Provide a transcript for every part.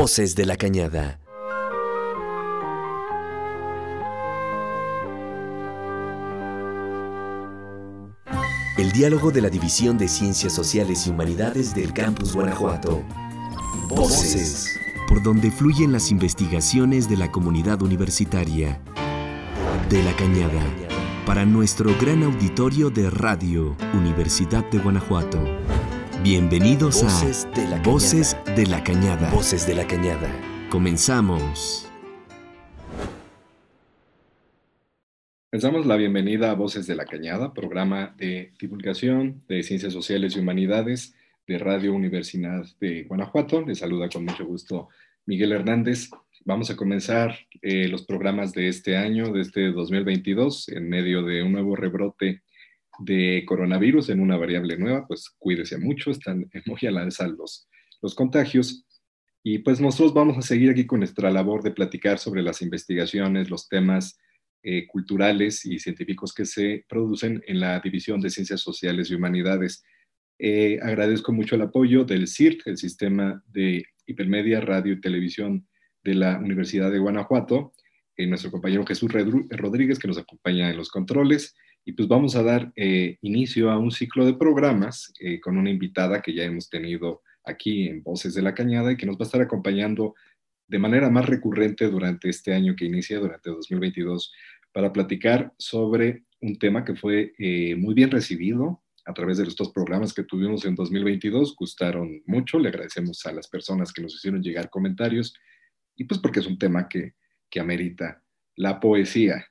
Voces de la Cañada. El diálogo de la División de Ciencias Sociales y Humanidades del Campus Guanajuato. Voces. Por donde fluyen las investigaciones de la comunidad universitaria. De la Cañada. Para nuestro gran auditorio de Radio Universidad de Guanajuato. Bienvenidos a Voces de la Cañada. Voces de la Cañada. Comenzamos. Les damos la bienvenida a Voces de la Cañada, programa de divulgación de ciencias sociales y humanidades de Radio Universidad de Guanajuato. Les saluda con mucho gusto Miguel Hernández. Vamos a comenzar eh, los programas de este año, de este 2022, en medio de un nuevo rebrote de coronavirus en una variable nueva, pues cuídese mucho, están muy a la alza los, los contagios. Y pues nosotros vamos a seguir aquí con nuestra labor de platicar sobre las investigaciones, los temas eh, culturales y científicos que se producen en la División de Ciencias Sociales y Humanidades. Eh, agradezco mucho el apoyo del CIRT, el Sistema de Hipermedia, Radio y Televisión de la Universidad de Guanajuato, eh, nuestro compañero Jesús Rodríguez, que nos acompaña en los controles, y pues vamos a dar eh, inicio a un ciclo de programas eh, con una invitada que ya hemos tenido aquí en Voces de la Cañada y que nos va a estar acompañando de manera más recurrente durante este año que inicia, durante 2022, para platicar sobre un tema que fue eh, muy bien recibido a través de los dos programas que tuvimos en 2022. Gustaron mucho, le agradecemos a las personas que nos hicieron llegar comentarios y pues porque es un tema que, que amerita la poesía.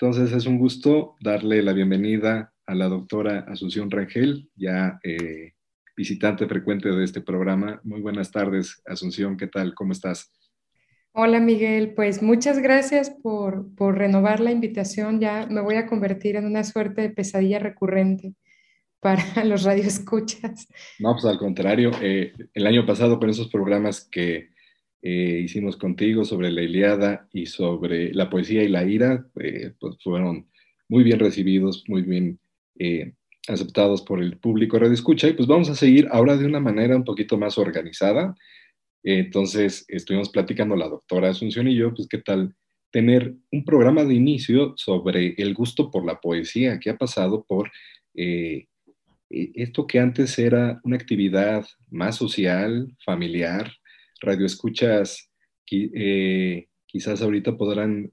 Entonces es un gusto darle la bienvenida a la doctora Asunción Rangel, ya eh, visitante frecuente de este programa. Muy buenas tardes, Asunción, ¿qué tal? ¿Cómo estás? Hola Miguel, pues muchas gracias por, por renovar la invitación. Ya me voy a convertir en una suerte de pesadilla recurrente para los radioescuchas. No, pues al contrario, eh, el año pasado con esos programas que eh, hicimos contigo sobre la Iliada y sobre la poesía y la ira, eh, pues fueron muy bien recibidos, muy bien eh, aceptados por el público Radio Escucha. Y pues vamos a seguir ahora de una manera un poquito más organizada. entonces, estuvimos platicando la doctora Asunción y yo, pues qué tal tener un programa de inicio sobre el gusto por la poesía, que ha pasado por esto que antes era una actividad más social, familiar, radioescuchas eh, quizás ahorita podrán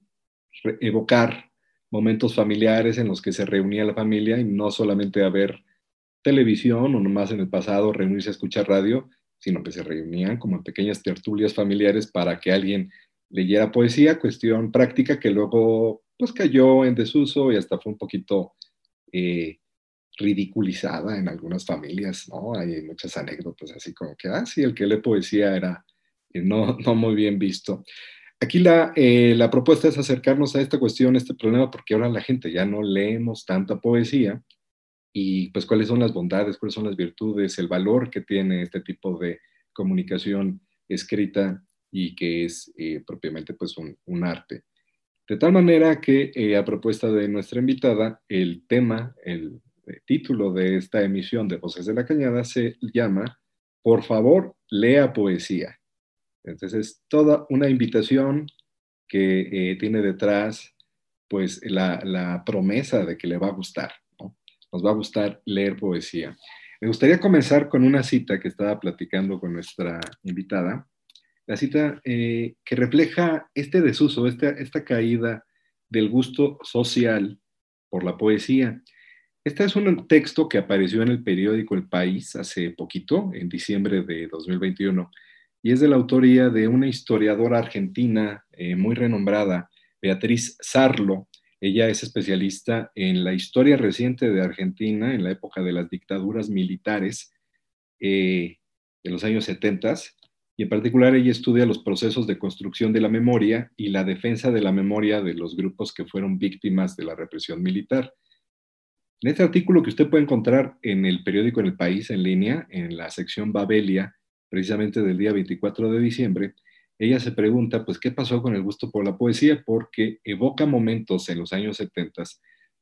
evocar momentos familiares en los que se reunía la familia y no solamente a ver televisión o nomás en el pasado reunirse a escuchar radio, sino que se reunían como en pequeñas tertulias familiares para que alguien leyera poesía, cuestión práctica que luego pues cayó en desuso y hasta fue un poquito eh, ridiculizada en algunas familias, ¿no? Hay muchas anécdotas así como que, ah, sí, el que lee poesía era no, no muy bien visto. Aquí la, eh, la, propuesta es acercarnos a esta cuestión, a este problema, porque ahora la gente ya no leemos tanta poesía y pues cuáles son las bondades, cuáles son las virtudes, el valor que tiene este tipo de comunicación escrita y que es eh, propiamente pues un, un, arte. De tal manera que eh, a propuesta de nuestra invitada, el tema, el, el título de esta emisión de Voces de la Cañada se llama Por favor, lea poesía. Entonces, es toda una invitación que eh, tiene detrás, pues, la, promesa de que le va a gustar, Nos va a gustar leer poesía. Me gustaría comenzar con una cita que estaba platicando con nuestra invitada, la cita eh, que refleja este desuso, esta, esta caída del gusto social por la poesía. Este es un texto que apareció en el periódico El País hace poquito, en diciembre de 2021, y es de la autoría de una historiadora argentina eh, muy renombrada, Beatriz Sarlo. Ella es especialista en la historia reciente de Argentina, en la época de las dictaduras militares eh, de los años 70, y en particular ella estudia los procesos de construcción de la memoria y la defensa de la memoria de los grupos que fueron víctimas de la represión militar. En este artículo que usted puede encontrar en el periódico En el País en línea, en la sección Babelia, precisamente del día 24 de diciembre, ella se pregunta, pues, ¿qué pasó con el gusto por la poesía? Porque evoca momentos en los años 70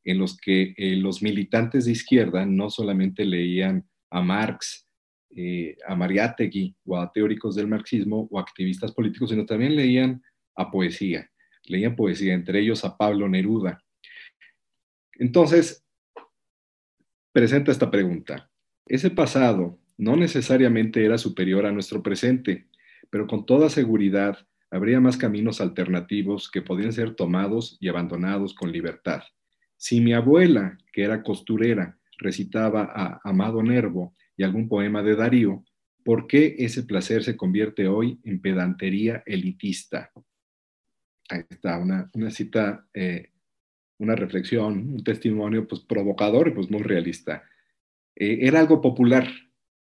en los que eh, los militantes de izquierda no solamente leían a Marx eh, a Mariátegui o a teóricos del marxismo o activistas políticos, sino también leían a poesía, leían poesía, entre ellos a Pablo Neruda. Entonces, presenta esta pregunta. Ese pasado no necesariamente era superior a nuestro presente, pero con toda seguridad habría más caminos alternativos que podían ser tomados y abandonados con libertad. Si mi abuela, que era costurera, recitaba a Amado Nervo y algún poema de Darío, ¿por qué ese placer se convierte hoy en pedantería elitista? Ahí está, una, cita, eh, una reflexión, un testimonio pues, provocador y pues, muy realista. Eh, era algo popular,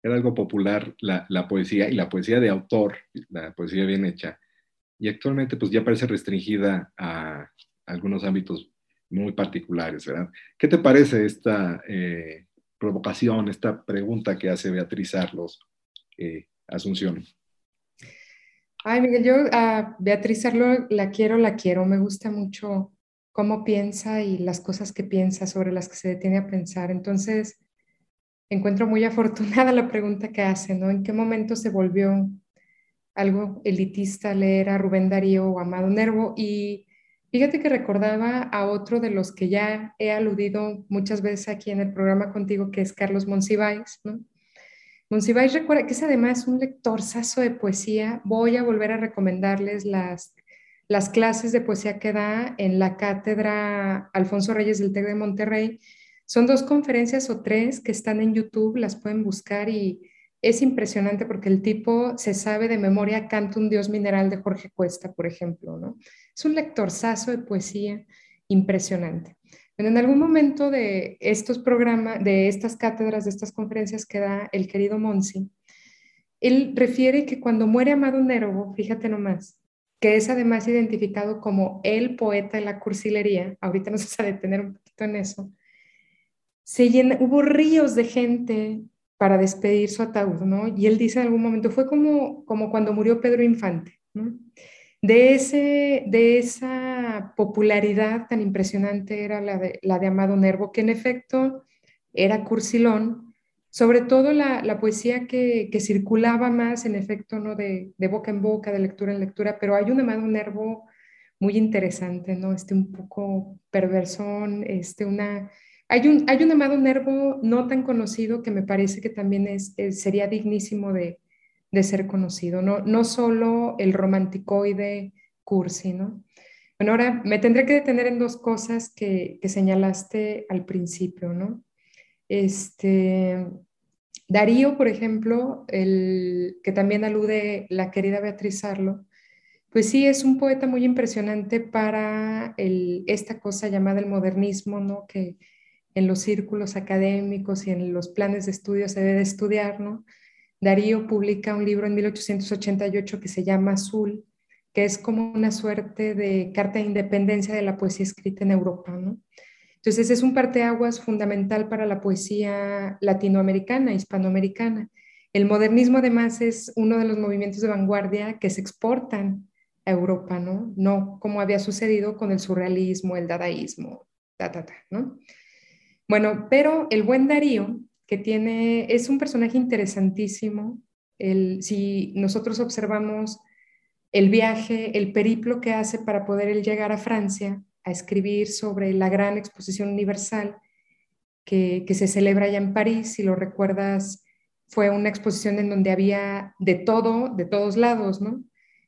era algo popular la, poesía y la poesía de autor, la poesía bien hecha, y actualmente pues ya parece restringida a algunos ámbitos muy particulares, ¿verdad? ¿Qué te parece esta eh, provocación, esta pregunta que hace Beatriz Arlos, eh, Asunción? Ay, Miguel, yo a Beatriz Arlos la quiero, la quiero, me gusta mucho cómo piensa y las cosas que piensa sobre las que se detiene a pensar. Entonces, encuentro muy afortunada la pregunta que hace, ¿no? ¿En qué momento se volvió algo elitista leer a Rubén Darío o Amado Nervo? Y fíjate que recordaba a otro de los que ya he aludido muchas veces aquí en el programa contigo, que es Carlos Monsiváis, ¿no? Monsiváis recuerda que es además un lectorzazo de poesía. Voy a volver a recomendarles las, las clases de poesía que da en la cátedra Alfonso Reyes del TEC de Monterrey. Son dos conferencias o tres que están en YouTube, las pueden buscar y es impresionante porque el tipo se sabe de memoria Canta un dios mineral de Jorge Cuesta, por ejemplo, ¿no? Es un lectorzazo de poesía impresionante. en algún momento de estos programas, de estas cátedras, de estas conferencias que da el querido Monsi, él refiere que cuando muere Amado Nervo, fíjate nomás, que es además identificado como el poeta de la cursilería, ahorita nos vamos a detener un poquito en eso, se hubo ríos de gente para despedir su ataúd, ¿no? Y él dice en algún momento, fue como, como cuando murió Pedro Infante, ¿no? De, ese, de esa popularidad tan impresionante era la de, la de Amado Nervo, que en efecto era cursilón, sobre todo la, la poesía que, que, circulaba más, en efecto, ¿no? De, de, boca en boca, de lectura en lectura, pero hay un Amado Nervo muy interesante, ¿no? Este un poco perversón, este una hay un, hay un amado nervo no tan conocido que me parece que también es, sería dignísimo de, de, ser conocido, ¿no? no solo el romanticoide cursi, ¿no? Bueno, ahora me tendré que detener en dos cosas que, que señalaste al principio, ¿no? Este, Darío, por ejemplo, el, que también alude la querida Beatriz Arlo, pues sí, es un poeta muy impresionante para el, esta cosa llamada el modernismo, ¿no? Que, en los círculos académicos y en los planes de estudio se debe de estudiar, ¿no? Darío publica un libro en 1888 que se llama Azul, que es como una suerte de carta de independencia de la poesía escrita en Europa, ¿no? Entonces es un parteaguas fundamental para la poesía latinoamericana, hispanoamericana. El modernismo además es uno de los movimientos de vanguardia que se exportan a Europa, ¿no? No como había sucedido con el surrealismo, el dadaísmo, ta, ta, ta, ¿no? Bueno, pero el buen Darío, que tiene, es un personaje interesantísimo. El, si nosotros observamos el viaje, el periplo que hace para poder él llegar a Francia a escribir sobre la gran exposición universal que, que se celebra allá en París, si lo recuerdas, fue una exposición en donde había de todo, de todos lados, ¿no?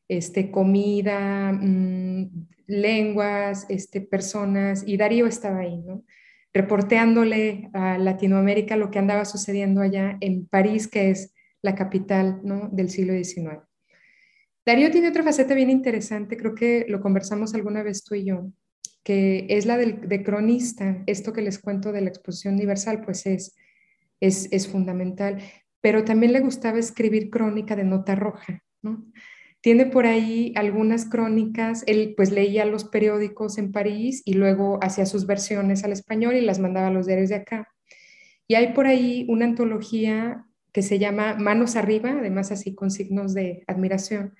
Este, comida, mm, lenguas, este, personas, y Darío estaba ahí, ¿no? Reporteándole a Latinoamérica lo que andaba sucediendo allá en París, que es la capital ¿no? del siglo XIX. Darío tiene otra faceta bien interesante, creo que lo conversamos alguna vez tú y yo, que es la del, de cronista. Esto que les cuento de la exposición universal, pues es, es, es fundamental, pero también le gustaba escribir crónica de nota roja, ¿no? Tiene por ahí algunas crónicas, él pues leía los periódicos en París y luego hacía sus versiones al español y las mandaba a los diarios de acá. Y hay por ahí una antología que se llama Manos Arriba, además así con signos de admiración,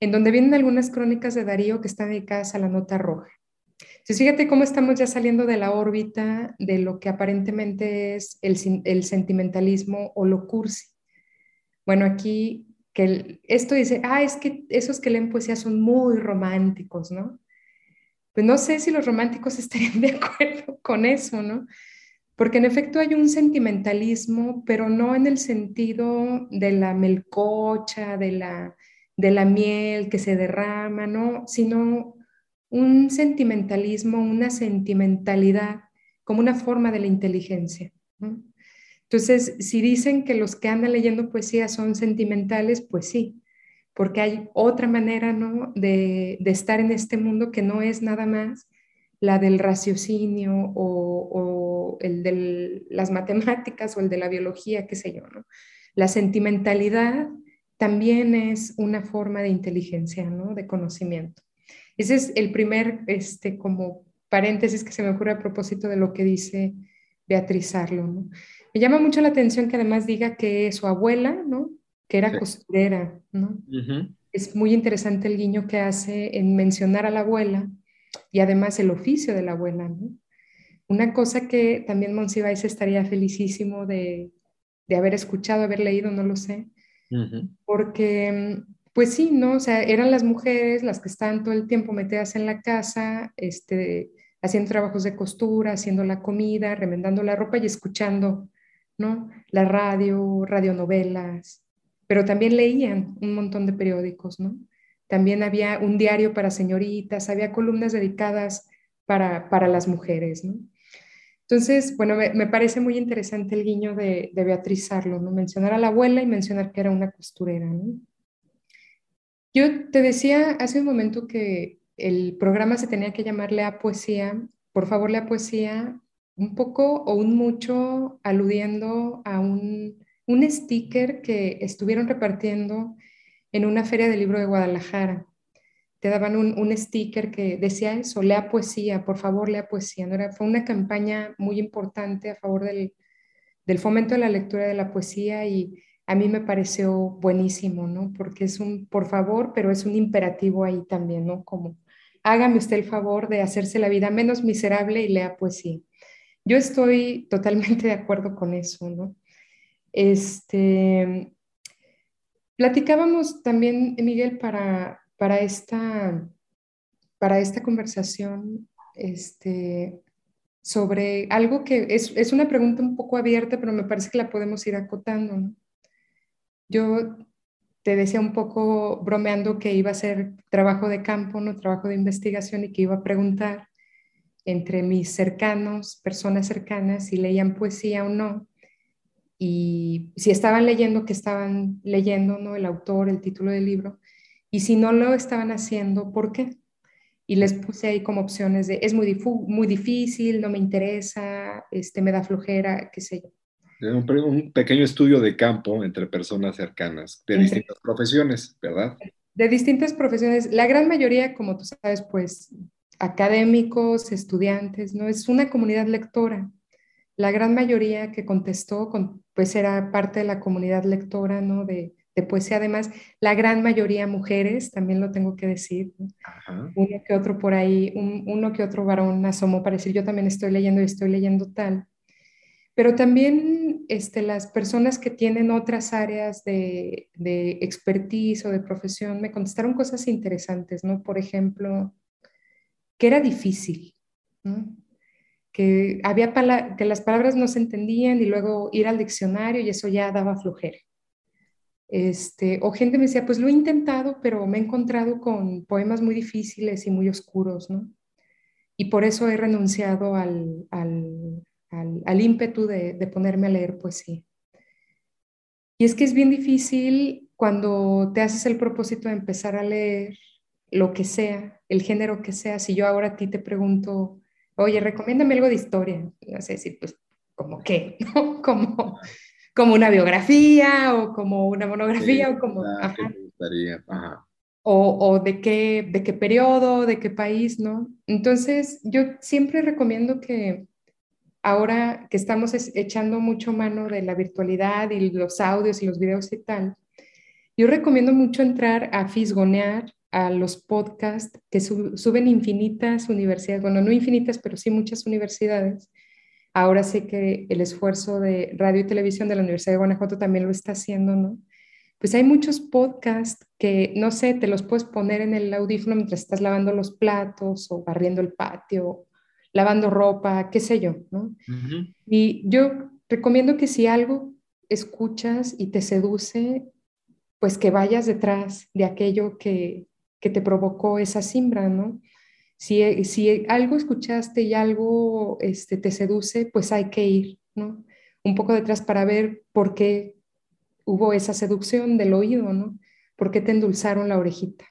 en donde vienen algunas crónicas de Darío que están dedicadas a la nota roja. Entonces, fíjate cómo estamos ya saliendo de la órbita de lo que aparentemente es el, el sentimentalismo o lo cursi. Bueno, aquí que esto dice, ah, es que esos que leen poesía son muy románticos, ¿no? Pues no sé si los románticos estarían de acuerdo con eso, ¿no? Porque en efecto hay un sentimentalismo, pero no en el sentido de la melcocha, de la, de la miel que se derrama, ¿no? Sino un sentimentalismo, una sentimentalidad como una forma de la inteligencia. Entonces, si dicen que los que andan leyendo poesía son sentimentales, pues sí, porque hay otra manera ¿no? de, estar en este mundo que no es nada más la del raciocinio o, el de las matemáticas o el de la biología, qué sé yo. ¿no? La sentimentalidad también es una forma de inteligencia, ¿no? de conocimiento. Ese es el primer, este, como paréntesis que se me ocurre a propósito de lo que dice Beatriz Arlo. ¿no? Me llama mucho la atención que además diga que su abuela, ¿no? que era costurera. ¿no? Es muy interesante el guiño que hace en mencionar a la abuela y además el oficio de la abuela. ¿no? Una cosa que también Monsiváis estaría felicísimo de, de, haber escuchado, haber leído, no lo sé, porque pues sí, ¿no? O sea, eran las mujeres las que estaban todo el tiempo metidas en la casa, este, haciendo trabajos de costura, haciendo la comida, remendando la ropa y escuchando, ¿no? La radio, radionovelas, pero también leían un montón de periódicos, ¿no? También había un diario para señoritas, había columnas dedicadas para, para las mujeres, ¿no? Entonces, bueno, me, parece muy interesante el guiño de, de, Beatriz Arlo, ¿no? Mencionar a la abuela y mencionar que era una costurera, ¿no? Yo te decía hace un momento que el programa se tenía que llamar Lea Poesía, por favor Lea Poesía, un poco o un mucho aludiendo a un, un sticker que estuvieron repartiendo en una feria del libro de Guadalajara. Te daban un, un, sticker que decía eso, lea poesía, por favor lea poesía. ¿no? Era, fue una campaña muy importante a favor del, del fomento de la lectura de la poesía y a mí me pareció buenísimo, ¿no? Porque es un por favor, pero es un imperativo ahí también, ¿no? Como hágame usted el favor de hacerse la vida menos miserable y lea poesía. Yo estoy totalmente de acuerdo con eso, ¿no? Este, platicábamos también, Miguel, para, para, esta, para esta conversación, este, sobre algo que es, es, una pregunta un poco abierta, pero me parece que la podemos ir acotando. ¿no? Yo te decía un poco bromeando que iba a ser trabajo de campo, no trabajo de investigación y que iba a preguntar entre mis cercanos, personas cercanas, si leían poesía o no, y si estaban leyendo, que estaban leyendo, ¿no? El autor, el título del libro, y si no lo estaban haciendo, ¿por qué? Y les puse ahí como opciones de, es muy, muy difícil, no me interesa, este, me da flojera, qué sé yo. Un, pequeño estudio de campo entre personas cercanas, de distintas profesiones, ¿verdad? De distintas profesiones. La gran mayoría, como tú sabes, pues académicos, estudiantes, ¿no? Es una comunidad lectora. La gran mayoría que contestó, pues era parte de la comunidad lectora, ¿no? De, de poesía, además, la gran mayoría mujeres, también lo tengo que decir. Uno que otro por ahí, uno que otro varón asomó para decir, yo también estoy leyendo y estoy leyendo tal. Pero también este, las personas que tienen otras áreas de, de expertise o de profesión me contestaron cosas interesantes, ¿no? Por ejemplo, que era difícil, ¿no? que, había que las palabras no se entendían y luego ir al diccionario y eso ya daba flojera. Este, o gente me decía, pues lo he intentado, pero me he encontrado con poemas muy difíciles y muy oscuros, ¿no? Y por eso he renunciado al, al al, ímpetu de, ponerme a leer poesía. Y es que es bien difícil cuando te haces el propósito de empezar a leer lo que sea, el género que sea. Si yo ahora a ti te pregunto, oye, recomiéndame algo de historia, no sé decir, pues, ¿como qué? Como, como una biografía o como una monografía o como... O, o, de, qué, de qué periodo, de qué país, ¿no? Entonces, yo siempre recomiendo que ahora que estamos echando mucho mano de la virtualidad y los audios y los videos y tal, yo recomiendo mucho entrar a fisgonear a los podcasts que suben infinitas universidades, bueno, no infinitas, pero sí muchas universidades. Ahora sé que el esfuerzo de radio y televisión de la Universidad de Guanajuato también lo está haciendo, ¿no? pues hay muchos podcasts que, no sé, te los puedes poner en el audífono mientras estás lavando los platos o barriendo el patio, lavando ropa, qué sé yo, ¿no? Y yo recomiendo que si algo escuchas y te seduce, pues que vayas detrás de aquello que, que te provocó esa simbra, ¿no? Si, si, algo escuchaste y algo este, te seduce, pues hay que ir, ¿no? Un poco detrás para ver por qué hubo esa seducción del oído, ¿no? ¿Por qué te endulzaron la orejita?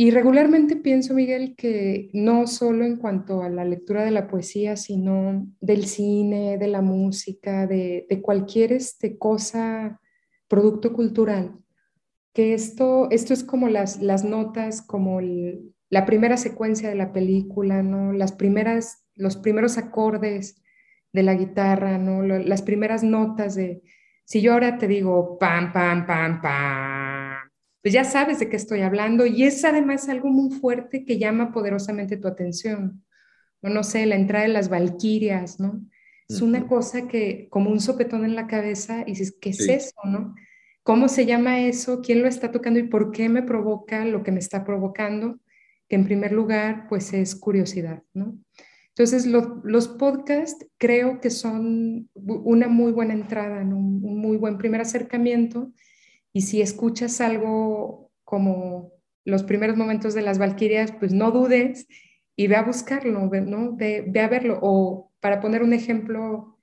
Y regularmente pienso, Miguel, que no solo en cuanto a la lectura de la poesía, sino del cine, de la música, de, cualquier este, cosa, producto cultural, que esto, esto es como las, las notas, como la primera secuencia de la película, ¿no? Las primeras, los primeros acordes de la guitarra, ¿no? Las primeras notas de, si yo ahora te digo pam, pam, pam, pam, pues ya sabes de qué estoy hablando y es además algo muy fuerte que llama poderosamente tu atención. O no sé, la entrada de las valquirias, ¿no? Es una cosa que como un sopetón en la cabeza y dices, ¿qué es eso, no? ¿Cómo se llama eso? ¿Quién lo está tocando y por qué me provoca lo que me está provocando? Que en primer lugar, pues es curiosidad, ¿no? Entonces, los podcasts creo que son una muy buena entrada, un, muy buen primer acercamiento. Y si escuchas algo como los primeros momentos de las Valquirias, pues no dudes y ve a buscarlo, ¿no? Ve, ve, a verlo. O para poner un ejemplo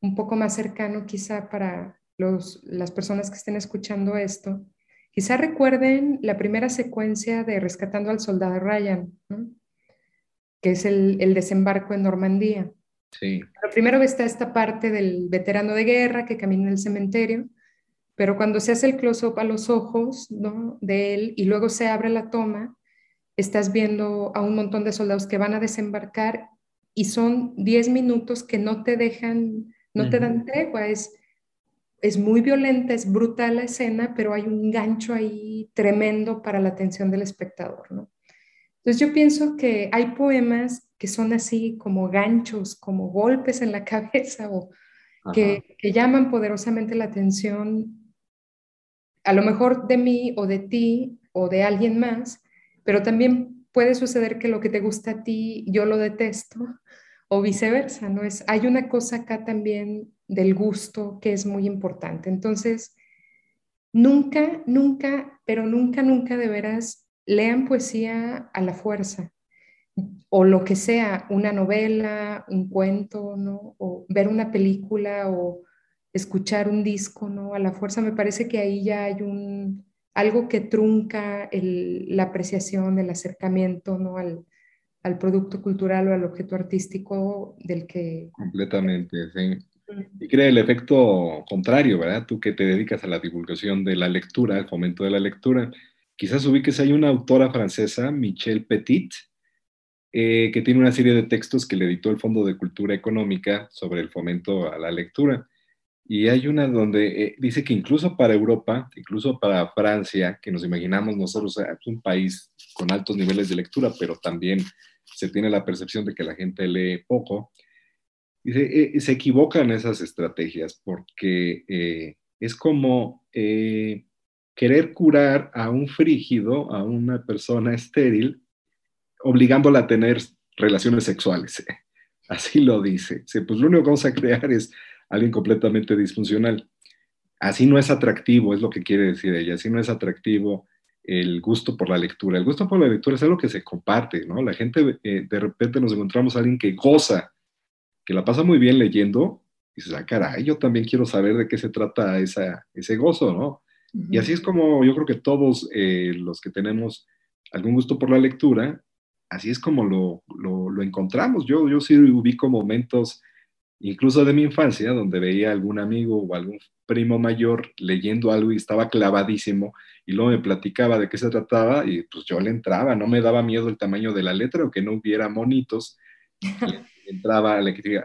un poco más cercano quizá para los, las personas que estén escuchando esto, quizá recuerden la primera secuencia de Rescatando al Soldado Ryan, ¿no? que es el, desembarco en Normandía. Sí. Pero primero está esta parte del veterano de guerra que camina en el cementerio, pero cuando se hace el close-up a los ojos ¿no? de él y luego se abre la toma, estás viendo a un montón de soldados que van a desembarcar y son 10 minutos que no te dejan, no te dan tregua, es, es muy violenta, es brutal la escena, pero hay un gancho ahí tremendo para la atención del espectador, ¿no? Entonces yo pienso que hay poemas que son así como ganchos, como golpes en la cabeza o que, llaman poderosamente la atención, a lo mejor de mí o de ti o de alguien más, pero también puede suceder que lo que te gusta a ti yo lo detesto o viceversa, ¿no? Es, hay una cosa acá también del gusto que es muy importante. Entonces, nunca, nunca, pero nunca, nunca de veras lean poesía a la fuerza o lo que sea, una novela, un cuento, ¿no? O ver una película o escuchar un disco, ¿no? A la fuerza me parece que ahí ya hay un algo que trunca la apreciación, el acercamiento, ¿no? Al, al, producto cultural o al objeto artístico del que... Completamente, sí. Y crea el efecto contrario, ¿verdad? Tú que te dedicas a la divulgación de la lectura, al fomento de la lectura, Quizás ubiques, hay una autora francesa, Michelle Petit, eh, que tiene una serie de textos que le editó el Fondo de Cultura Económica sobre el fomento a la lectura. Y hay una donde eh, dice que incluso para Europa, incluso para Francia, que nos imaginamos nosotros, es un país con altos niveles de lectura, pero también se tiene la percepción de que la gente lee poco, dice, eh, se equivocan esas estrategias porque es como querer curar a un frígido, a una persona estéril, obligándola a tener relaciones sexuales. Así lo dice. Pues lo único que vamos a crear es alguien completamente disfuncional. Así no es atractivo, es lo que quiere decir ella. Así no es atractivo el gusto por la lectura. El gusto por la lectura es algo que se comparte, ¿no? La gente, eh, de repente nos encontramos a alguien que goza, que la pasa muy bien leyendo, y dices, ah, caray, yo también quiero saber de qué se trata esa, ese gozo, ¿no? Y así es como yo creo que todos eh, los que tenemos algún gusto por la lectura, así es como lo, lo, encontramos. Yo, yo sí ubico momentos, incluso de mi infancia, donde veía algún amigo o algún primo mayor leyendo algo y estaba clavadísimo y luego me platicaba de qué se trataba y pues yo le entraba, no me daba miedo el tamaño de la letra o que no hubiera monitos. entraba a la que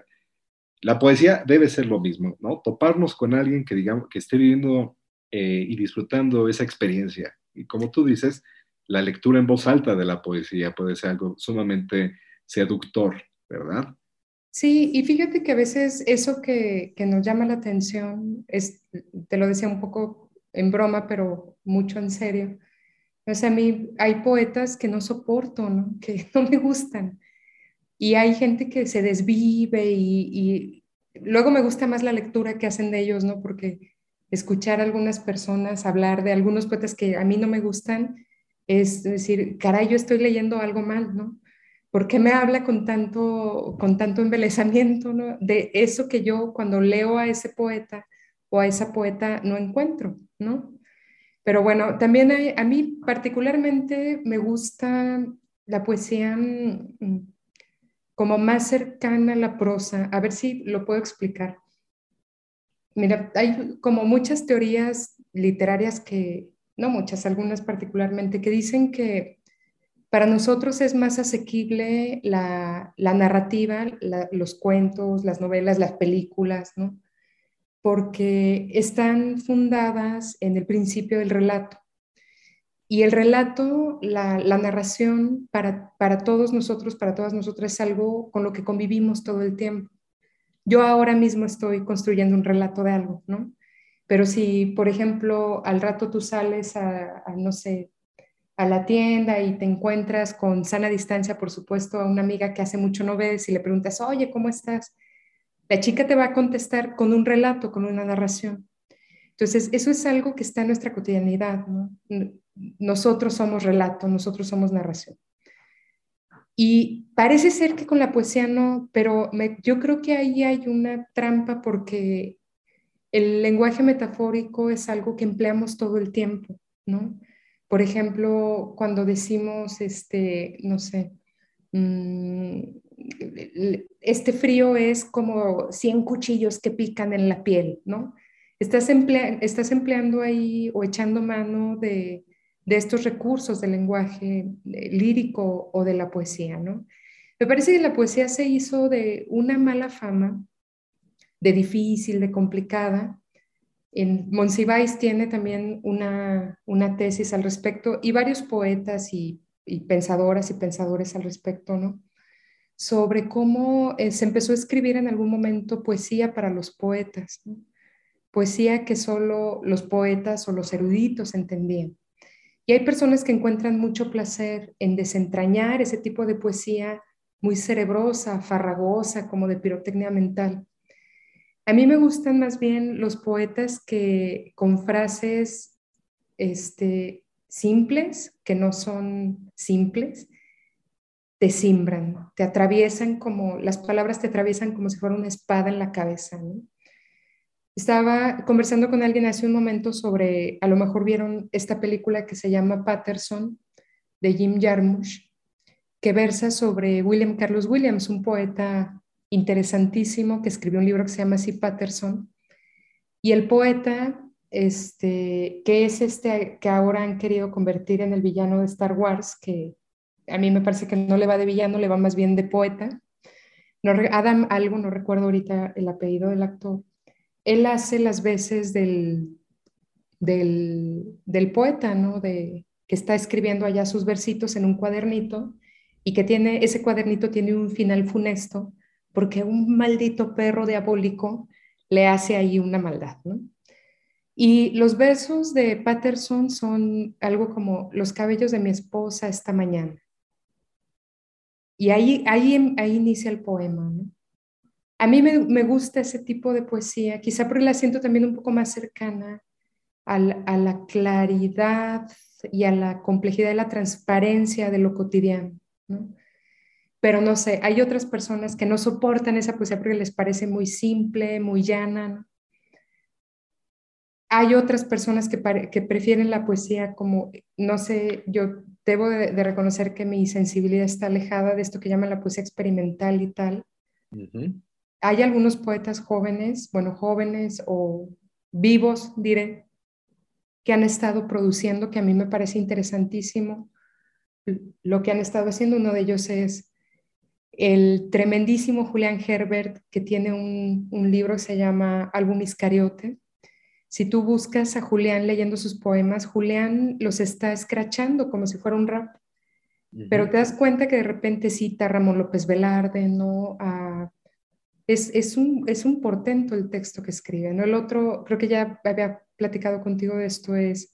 la poesía debe ser lo mismo, ¿no? Toparnos con alguien que digamos que esté viviendo eh, y disfrutando esa experiencia. Y como tú dices, la lectura en voz alta de la poesía puede ser algo sumamente seductor, ¿verdad? Sí, y fíjate que a veces eso que, que nos llama la atención, es, te lo decía un poco en broma, pero mucho en serio. O sea, a mí hay poetas que no soporto, ¿no? que no me gustan. Y hay gente que se desvive y, y, luego me gusta más la lectura que hacen de ellos, ¿no? Porque escuchar a algunas personas hablar de algunos poetas que a mí no me gustan es decir, caray, yo estoy leyendo algo mal, ¿no? ¿Por qué me habla con tanto, con tanto embelezamiento de eso que yo cuando leo a ese poeta o a esa poeta no encuentro, ¿no? Pero bueno, también a mí particularmente me gusta la poesía mm, como más cercana a la prosa. A ver si lo puedo explicar. Mira, hay como muchas teorías literarias que, no muchas, algunas particularmente, que dicen que para nosotros es más asequible la, narrativa, los cuentos, las novelas, las películas, ¿no? porque están fundadas en el principio del relato. Y el relato, la, narración, para, para, todos nosotros, para todas nosotras, es algo con lo que convivimos todo el tiempo. Yo ahora mismo estoy construyendo un relato de algo, ¿no? Pero si, por ejemplo, al rato tú sales a, a no sé, a la tienda y te encuentras con sana distancia, por supuesto, a una amiga que hace mucho no ves y le preguntas, oye, ¿cómo estás? La chica te va a contestar con un relato, con una narración. Entonces, eso es algo que está en nuestra cotidianidad. Nosotros somos relato, nosotros somos narración. Y parece ser que con la poesía no, pero yo creo que ahí hay una trampa porque el lenguaje metafórico es algo que empleamos todo el tiempo, ¿no? Por ejemplo, cuando decimos, este, no sé, mm, este frío es como 100 cuchillos que pican en la piel, ¿no? Estás, estás empleando ahí o echando mano de, estos recursos del lenguaje eh, lírico o de la poesía, ¿no? Me parece que la poesía se hizo de una mala fama, de difícil, de complicada. En tiene también una, tesis al respecto y varios poetas y, y pensadoras y pensadores al respecto, ¿no? sobre cómo eh, se empezó a escribir en algún momento poesía para los poetas, poesía que solo los poetas o los eruditos entendían. Y hay personas que encuentran mucho placer en desentrañar ese tipo de poesía muy cerebrosa, farragosa, como de pirotecnia mental. A mí me gustan más bien los poetas que con frases este, simples, que no son simples, te simbran, te atraviesan como, las palabras te atraviesan como si fuera una espada en la cabeza. Estaba conversando con alguien hace un momento sobre, a lo mejor vieron esta película que se llama Patterson, de Jim Jarmusch, que versa sobre William Carlos Williams, un poeta interesantísimo que escribió un libro que se llama así Patterson. Y el poeta, este, que es este que ahora han querido convertir en el villano de Star Wars, que a mí me parece que no le va de villano, le va más bien de poeta. No, Adam algo, no recuerdo ahorita el apellido del actor. Él hace las veces del, del, poeta, ¿no? De, que está escribiendo allá sus versitos en un cuadernito y que tiene, ese cuadernito tiene un final funesto porque un maldito perro diabólico le hace ahí una maldad, ¿no? Y los versos de Patterson son algo como los cabellos de mi esposa esta mañana. Y ahí, ahí, ahí inicia el poema. A mí me, me, gusta ese tipo de poesía, quizá porque la siento también un poco más cercana a la, a la claridad y a la complejidad y la transparencia de lo cotidiano. ¿no? Pero no sé, hay otras personas que no soportan esa poesía porque les parece muy simple, muy llana. ¿no? Hay otras personas que, que, prefieren la poesía como, no sé, yo debo de, reconocer que mi sensibilidad está alejada de esto que llaman la poesía experimental y tal. Hay algunos poetas jóvenes, bueno, jóvenes o vivos, diré, que han estado produciendo, que a mí me parece interesantísimo lo que han estado haciendo. Uno de ellos es el tremendísimo Julián Herbert, que tiene un, un libro que se llama Álbum Iscariote, si tú buscas a Julián leyendo sus poemas, Julián los está escrachando como si fuera un rap. Pero te das cuenta que de repente cita a Ramón López Velarde, ¿no? es, un, es un portento el texto que escribe, ¿no? El otro, creo que ya había platicado contigo de esto es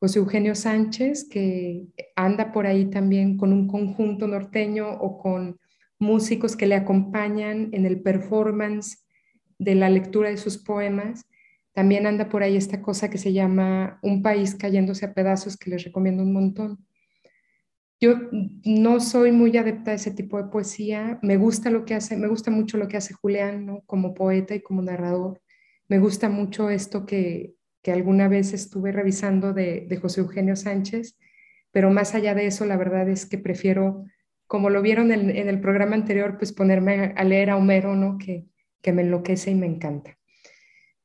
José Eugenio Sánchez, que anda por ahí también con un conjunto norteño o con músicos que le acompañan en el performance de la lectura de sus poemas. También anda por ahí esta cosa que se llama Un país cayéndose a pedazos, que les recomiendo un montón. Yo no soy muy adepta a ese tipo de poesía. Me gusta lo que hace, me gusta mucho lo que hace Julián como poeta y como narrador. Me gusta mucho esto que, que alguna vez estuve revisando de, de, José Eugenio Sánchez, pero más allá de eso, la verdad es que prefiero, como lo vieron en, en el programa anterior, pues ponerme a leer a Homero, ¿no? Que, que me enloquece y me encanta.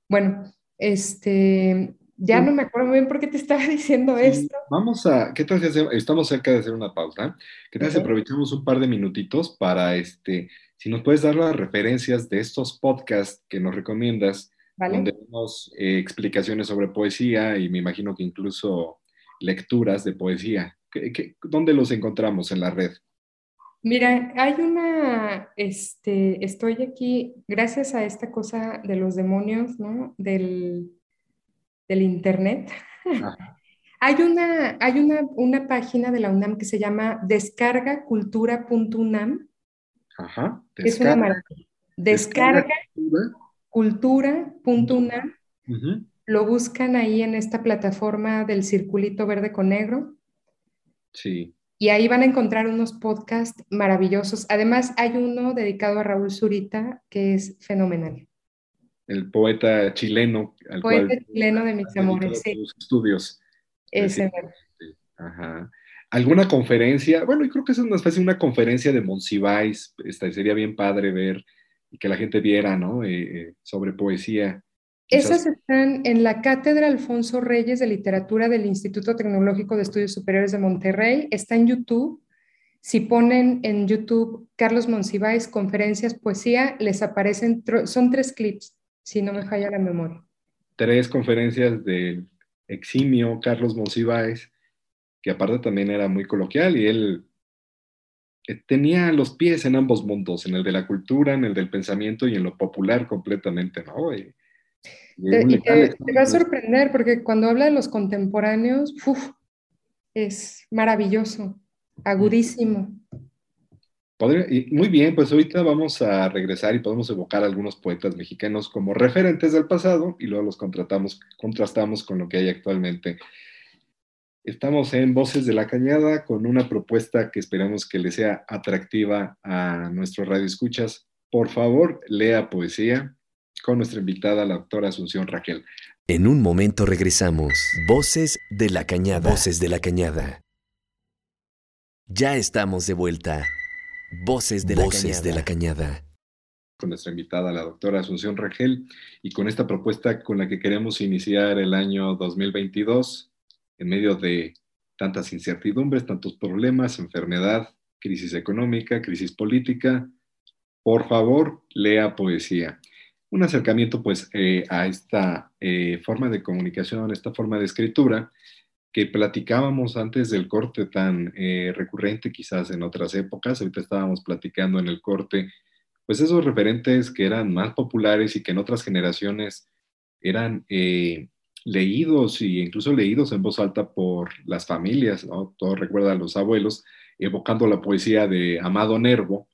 Bueno, este, ya no me acuerdo bien por qué te estaba diciendo esto. Vamos a, ¿qué tal si estamos cerca de hacer una pausa? ¿Qué tal si aprovechamos un par de minutitos para, este, si nos puedes dar las referencias de estos podcasts que nos recomiendas, donde tenemos eh, explicaciones sobre poesía y me imagino que incluso lecturas de poesía. ¿Qué, dónde los encontramos en la red? Mira, hay una, este, estoy aquí gracias a esta cosa de los demonios, ¿no? Del, del Internet. hay una, hay una, una, página de la UNAM que se llama descargacultura.unam. Ajá. es una maravilla. Descargacultura.unam. Lo buscan ahí en esta plataforma del circulito verde con negro. Sí. Y ahí van a encontrar unos podcasts maravillosos. Además, hay uno dedicado a Raúl Zurita que es fenomenal el poeta chileno. Al poeta chileno de mis amores, sí. estudios. Ese. Ajá. ¿Alguna conferencia? Bueno, yo creo que es una especie de una conferencia de Monsiváis. Esta, sería bien padre ver y que la gente viera, ¿no? Eh, eh, sobre poesía. Esas están en la Cátedra Alfonso Reyes de Literatura del Instituto Tecnológico de Estudios Superiores de Monterrey. Está en YouTube. Si ponen en YouTube Carlos Monsiváis, conferencias, poesía, les aparecen, son tres clips si no me falla la memoria. Tres conferencias del eximio Carlos Monsiváis, que aparte también era muy coloquial y él eh, tenía los pies en ambos mundos, en el de la cultura, en el del pensamiento y en lo popular completamente, ¿no? Te, va a sorprender porque cuando habla de los contemporáneos, es maravilloso, agudísimo muy bien, pues ahorita vamos a regresar y podemos evocar a algunos poetas mexicanos como referentes del pasado y luego los contratamos, contrastamos con lo que hay actualmente. Estamos en Voces de la Cañada con una propuesta que esperamos que le sea atractiva a nuestro radio escuchas. Por favor, lea poesía con nuestra invitada, la doctora Asunción Raquel. En un momento regresamos. Voces de la Cañada. Voces de la Cañada. Ya estamos de vuelta. Voces de, la, cañada. Con nuestra invitada, la doctora Asunción Rangel, y con esta propuesta con la que queremos iniciar el año 2022, en medio de tantas incertidumbres, tantos problemas, enfermedad, crisis económica, crisis política, por favor, lea poesía. Un acercamiento pues eh, a esta eh, forma de comunicación, esta forma de escritura, que platicábamos antes del corte tan eh, recurrente quizás en otras épocas, ahorita estábamos platicando en el corte, pues esos referentes que eran más populares y que en otras generaciones eran leídos e incluso leídos en voz alta por las familias, ¿no? Todos recuerdan a los abuelos, evocando la poesía de Amado Nervo,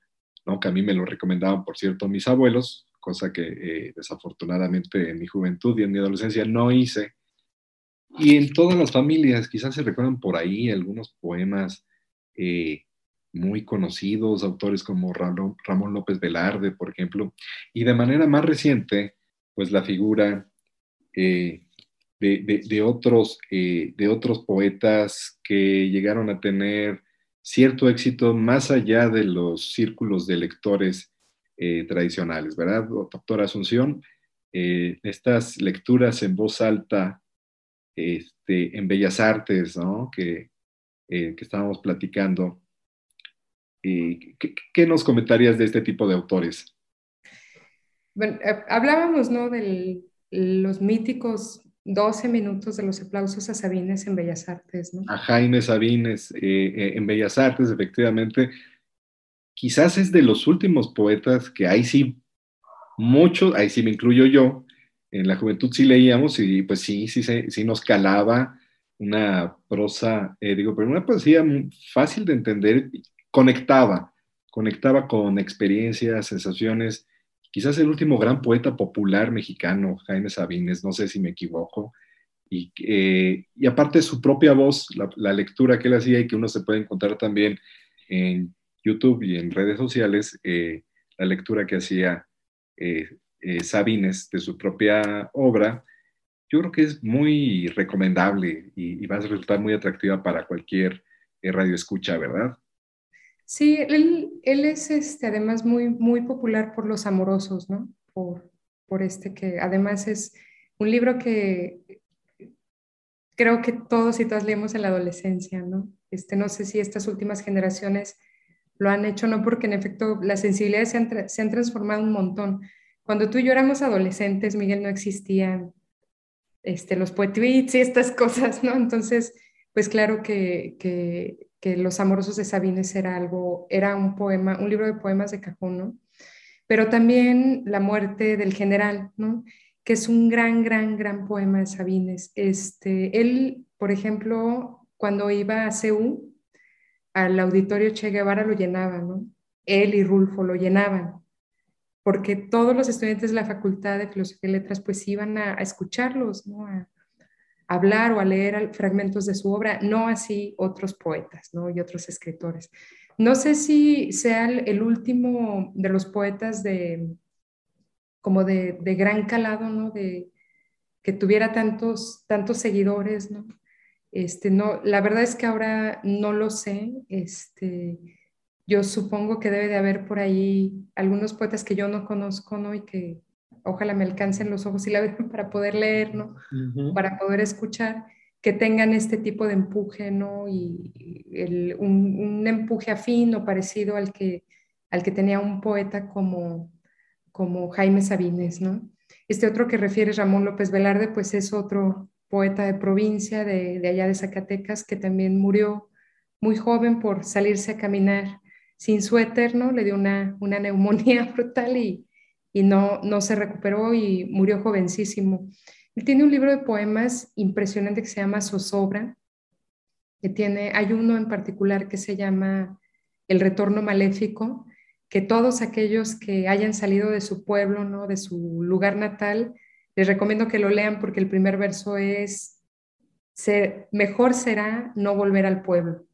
¿no? Que a mí me lo recomendaban, por cierto, mis abuelos, cosa que eh, desafortunadamente en mi juventud y en mi adolescencia no hice, y en todas las familias, quizás se recuerdan por ahí algunos poemas eh, muy conocidos, autores como Ramón López Velarde, por ejemplo, y de manera más reciente, pues la figura eh, de, otros, de otros poetas que llegaron a tener cierto éxito más allá de los círculos de lectores tradicionales, ¿verdad? Doctora Asunción, estas lecturas en voz alta este, en Bellas Artes, ¿no? que, eh, que estábamos platicando. ¿qué, ¿Qué nos comentarías de este tipo de autores? Bueno, eh, hablábamos, ¿no? De los míticos 12 minutos de los aplausos a Sabines en Bellas Artes, ¿no? A Jaime Sabines eh, en Bellas Artes, efectivamente. Quizás es de los últimos poetas que ahí sí, muchos, ahí sí me incluyo yo, en la juventud sí leíamos y pues sí, sí, nos calaba una prosa, eh, digo, pero una poesía fácil de entender, conectaba, conectaba con experiencias, sensaciones. Quizás el último gran poeta popular mexicano, Jaime Sabines, no sé si me equivoco, y, eh, y aparte su propia voz, la, lectura que él hacía y que uno se puede encontrar también en YouTube y en redes sociales, eh, la lectura que hacía Sabines de su propia obra, yo creo que es muy recomendable y, va a resultar muy atractiva para cualquier eh, radio escucha, ¿verdad? Sí, él, él, es este, además muy, muy popular por los amorosos, ¿no? Por, por este que además es un libro que creo que todos y todas leemos en la adolescencia, ¿no? Este, no sé si estas últimas generaciones lo han hecho, no porque en efecto las sensibilidades se han, transformado un montón. Cuando tú y yo éramos adolescentes, Miguel, no existían este, los poetweets y estas cosas, ¿no? Entonces, pues claro que, que, Los Amorosos de Sabines era algo, era un poema, un libro de poemas de cajón, ¿no? Pero también La muerte del general, ¿no? Que es un gran, gran, gran poema de Sabines. Este, él, por ejemplo, cuando iba a CEU, al auditorio Che Guevara lo llenaba, ¿no? Él y Rulfo lo llenaban porque todos los estudiantes de la Facultad de Filosofía y Letras pues iban a, escucharlos, ¿no? a, hablar o a leer fragmentos de su obra, no así otros poetas ¿no? y otros escritores. No sé si sea el, último de los poetas de como de, gran calado, ¿no? De, que tuviera tantos, tantos seguidores, ¿no? Este, no, la verdad es que ahora no lo sé, este, yo supongo que debe de haber por ahí algunos poetas que yo no conozco, ¿no? Y que ojalá me alcancen los ojos y la vean para poder leer, ¿no? Para poder escuchar, que tengan este tipo de empuje, ¿no? Y un, empuje afín o parecido al que, al que tenía un poeta como, como Jaime Sabines, ¿no? Este otro que refiere Ramón López Velarde, pues es otro poeta de provincia, de, allá de Zacatecas, que también murió muy joven por salirse a caminar sin suéter, ¿no? Le dio una, una neumonía brutal y, y no, no se recuperó y murió jovencísimo. Tiene un libro de poemas impresionante que se llama Zozobra, que tiene, hay uno en particular que se llama El retorno maléfico, que todos aquellos que hayan salido de su pueblo, ¿no? de su lugar natal, les recomiendo que lo lean porque el primer verso es, mejor será no volver al pueblo.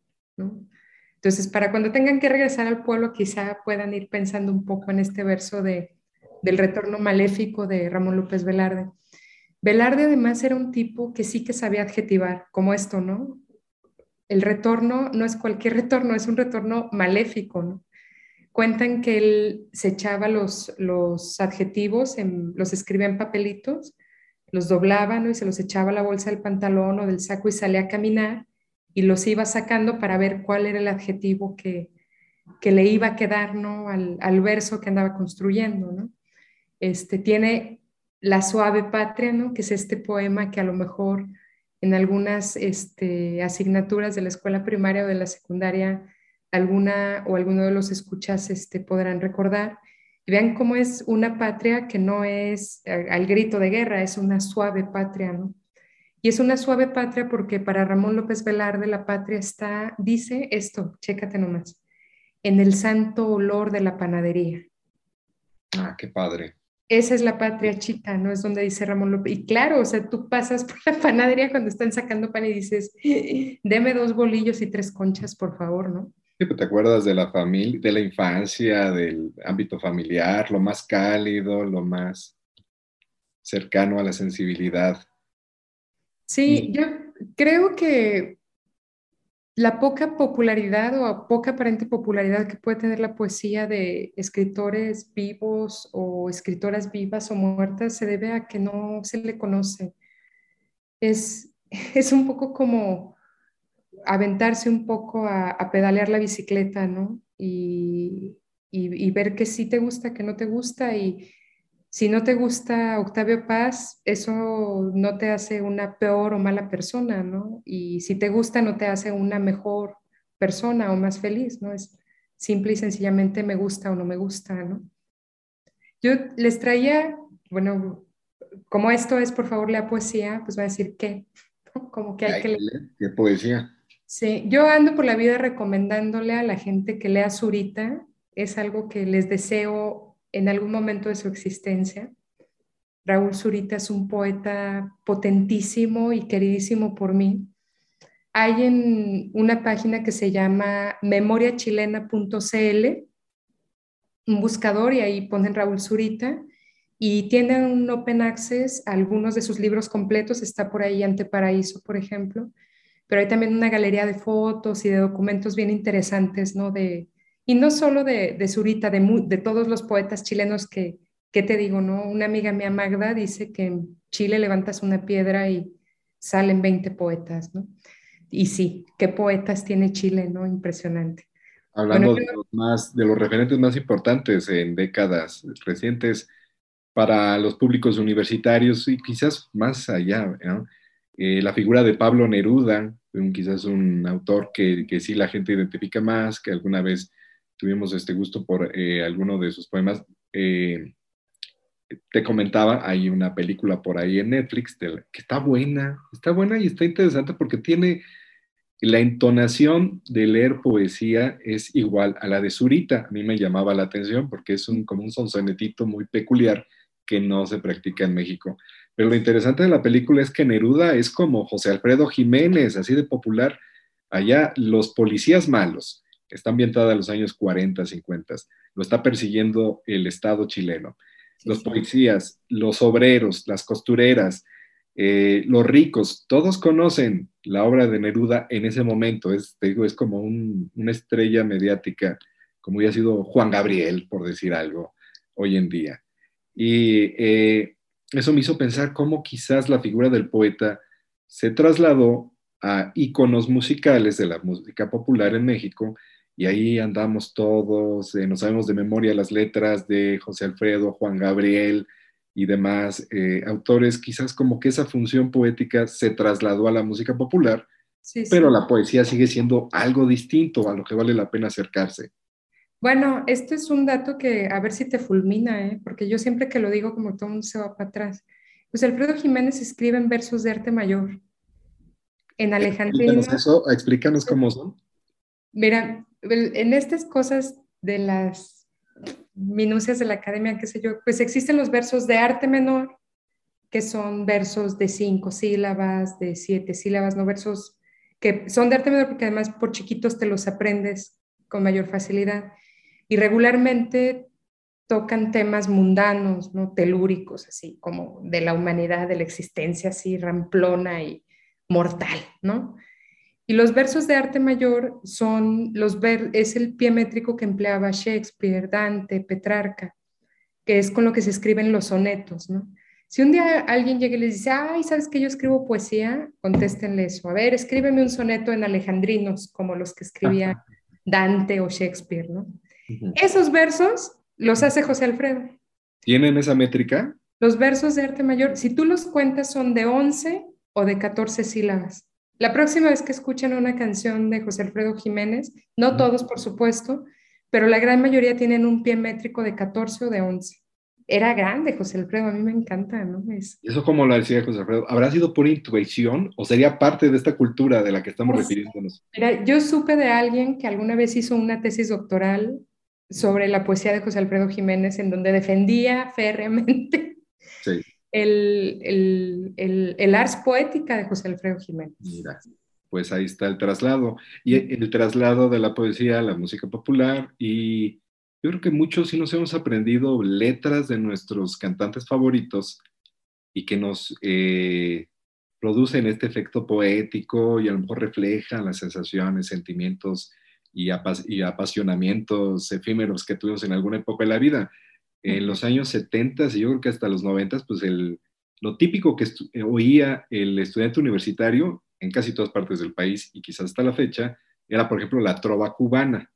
Entonces, para cuando tengan que regresar al pueblo, quizá puedan ir pensando un poco en este verso de, del retorno maléfico de Ramón López Velarde. Velarde además era un tipo que sí que sabía adjetivar, como esto, ¿no? El retorno no es cualquier retorno, es un retorno maléfico, ¿no? Cuentan que él se echaba los, los adjetivos, los escribía en papelitos, los doblaba, ¿no? Y se los echaba a la bolsa del pantalón o del saco y salía a caminar y los iba sacando para ver cuál era el adjetivo que, que le iba a quedar ¿no? al, al, verso que andaba construyendo. ¿no? Este, tiene La suave patria, ¿no? que es este poema que a lo mejor en algunas este, asignaturas de la escuela primaria o de la secundaria alguna o alguno de los escuchas este, podrán recordar. Y vean cómo es una patria que no es al grito de guerra, es una suave patria, ¿no? Y es una suave patria porque para Ramón López Velarde la patria está, dice esto, chécate nomás, en el santo olor de la panadería. Ah, qué padre. Esa es la patria chica, ¿no? Es donde dice Ramón López. Y claro, o sea, tú pasas por la panadería cuando están sacando pan y dices, deme dos bolillos y tres conchas, por favor, ¿no? Te acuerdas de la familia, de la infancia, del ámbito familiar, lo más cálido, lo más cercano a la sensibilidad. Sí, yo creo que la poca popularidad o poca aparente popularidad que puede tener la poesía de escritores vivos o escritoras vivas o muertas se debe a que no se le conoce. Es, es un poco como aventarse un poco a, pedalear la bicicleta, ¿no? Y, y, ver que sí te gusta, que no te gusta y, si no te gusta Octavio Paz, eso no te hace una peor o mala persona, ¿no? Y si te gusta, no te hace una mejor persona o más feliz, ¿no? Es simple y sencillamente me gusta o no me gusta, ¿no? Yo les traía, bueno, como esto es, por favor, lea poesía, pues va a decir qué, como que hay, que leer. ¿Qué poesía? Sí, yo ando por la vida recomendándole a la gente que lea Zurita, es algo que les deseo en algún momento de su existencia. Raúl Zurita es un poeta potentísimo y queridísimo por mí. Hay en una página que se llama memoriachilena.cl, un buscador y ahí ponen Raúl Zurita y tienen un open access a algunos de sus libros completos, está por ahí Anteparaíso, por ejemplo, pero hay también una galería de fotos y de documentos bien interesantes, ¿no? De, y no solo de, de Zurita, de, de todos los poetas chilenos que, ¿qué te digo, no? Una amiga mía, Magda, dice que en Chile levantas una piedra y salen 20 poetas, ¿no? Y sí, ¿qué poetas tiene Chile, no? Impresionante. Hablando de, los más, de los referentes más importantes en décadas recientes para los públicos universitarios y quizás más allá, ¿no? Eh, la figura de Pablo Neruda, quizás un autor que, que, sí la gente identifica más, que alguna vez tuvimos este gusto por eh, alguno de sus poemas. Eh, te comentaba, hay una película por ahí en Netflix que está buena, está buena y está interesante porque tiene la entonación de leer poesía es igual a la de Zurita. A mí me llamaba la atención porque es un, como un sonsonetito muy peculiar que no se practica en México. Pero lo interesante de la película es que Neruda es como José Alfredo Jiménez, así de popular. Allá los policías malos, está ambientada en los años 40, 50, lo está persiguiendo el Estado chileno. Los policías, los obreros, las costureras, eh, los ricos, todos conocen la obra de Neruda en ese momento. Es, te digo, es como una estrella mediática, como ya ha sido Juan Gabriel, por decir algo, hoy en día. Y eh, eso me hizo pensar cómo quizás la figura del poeta se trasladó a íconos musicales de la música popular en México y ahí andamos todos, eh, nos sabemos de memoria las letras de José Alfredo, Juan Gabriel y demás eh, autores, quizás como que esa función poética se trasladó a la música popular, pero la poesía sigue siendo algo distinto a lo que vale la pena acercarse. Bueno, esto es un dato que a ver si te fulmina, ¿eh? porque yo siempre que lo digo como todo mundo se va para atrás. Pues Alfredo Jiménez escribe en versos de arte mayor, en alejandrino. Explícanos eso, explícanos cómo son. Mira, en estas cosas de las minucias de la academia, qué sé yo, pues existen los versos de arte menor, que son versos de cinco sílabas, de siete sílabas, no versos que son de arte menor porque además por chiquitos te los aprendes con mayor facilidad y regularmente tocan temas mundanos, ¿no? telúricos, así como de la humanidad, de la existencia así ramplona y mortal, ¿no? Y los versos de arte mayor son los ver es el pie métrico que empleaba Shakespeare, Dante, Petrarca, que es con lo que se escriben los sonetos, ¿no? Si un día alguien llega y les dice, ay, ¿sabes que yo escribo poesía? Contéstenle eso. A ver, escríbeme un soneto en alejandrinos, como los que escribía Dante o Shakespeare, ¿no? Esos versos los hace José Alfredo. ¿Tienen esa métrica? Los versos de arte mayor, si tú los cuentas, son de 11 o de 14 sílabas. La próxima vez que escuchen una canción de José Alfredo Jiménez, no todos, por supuesto, pero la gran mayoría tienen un pie métrico de 14 o de 11. Era grande José Alfredo, a mí me encanta, ¿no? Es... ¿Eso como lo decía José Alfredo? ¿Habrá sido pura intuición o sería parte de esta cultura de la que estamos pues, refiriéndonos? Mira, yo supe de alguien que alguna vez hizo una tesis doctoral sobre la poesía de José Alfredo Jiménez, en donde defendía férreamente el, el, el, ars poética de José Alfredo Jiménez. Mira, pues ahí está el traslado. Y el traslado de la poesía a la música popular. Y yo creo que muchos sí nos hemos aprendido letras de nuestros cantantes favoritos y que nos eh, producen este efecto poético y a lo mejor reflejan las sensaciones, sentimientos y, apasionamientos efímeros que tuvimos en alguna época de la vida. En los años 70 y yo creo que hasta los 90, pues el, lo típico que eh, oía el estudiante universitario en casi todas partes del país y quizás hasta la fecha era, por ejemplo, la trova cubana.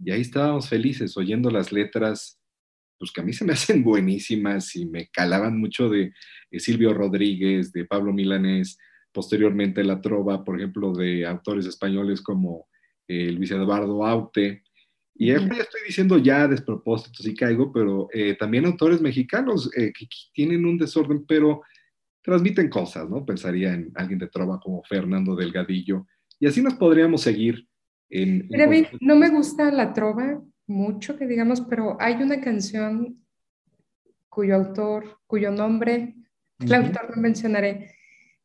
Y ahí estábamos felices oyendo las letras, pues que a mí se me hacen buenísimas y me calaban mucho de, de Silvio Rodríguez, de Pablo Milanés, posteriormente la trova, por ejemplo, de autores españoles como eh, Luis Eduardo Aute, Y ya estoy diciendo ya despropósitos y caigo, pero eh, también autores mexicanos eh, que tienen un desorden, pero transmiten cosas, ¿no? Pensaría en alguien de trova como Fernando Delgadillo. Y así nos podríamos seguir. En, no me gusta la trova mucho, que digamos, pero hay una canción cuyo autor, cuyo nombre, el autor no mencionaré,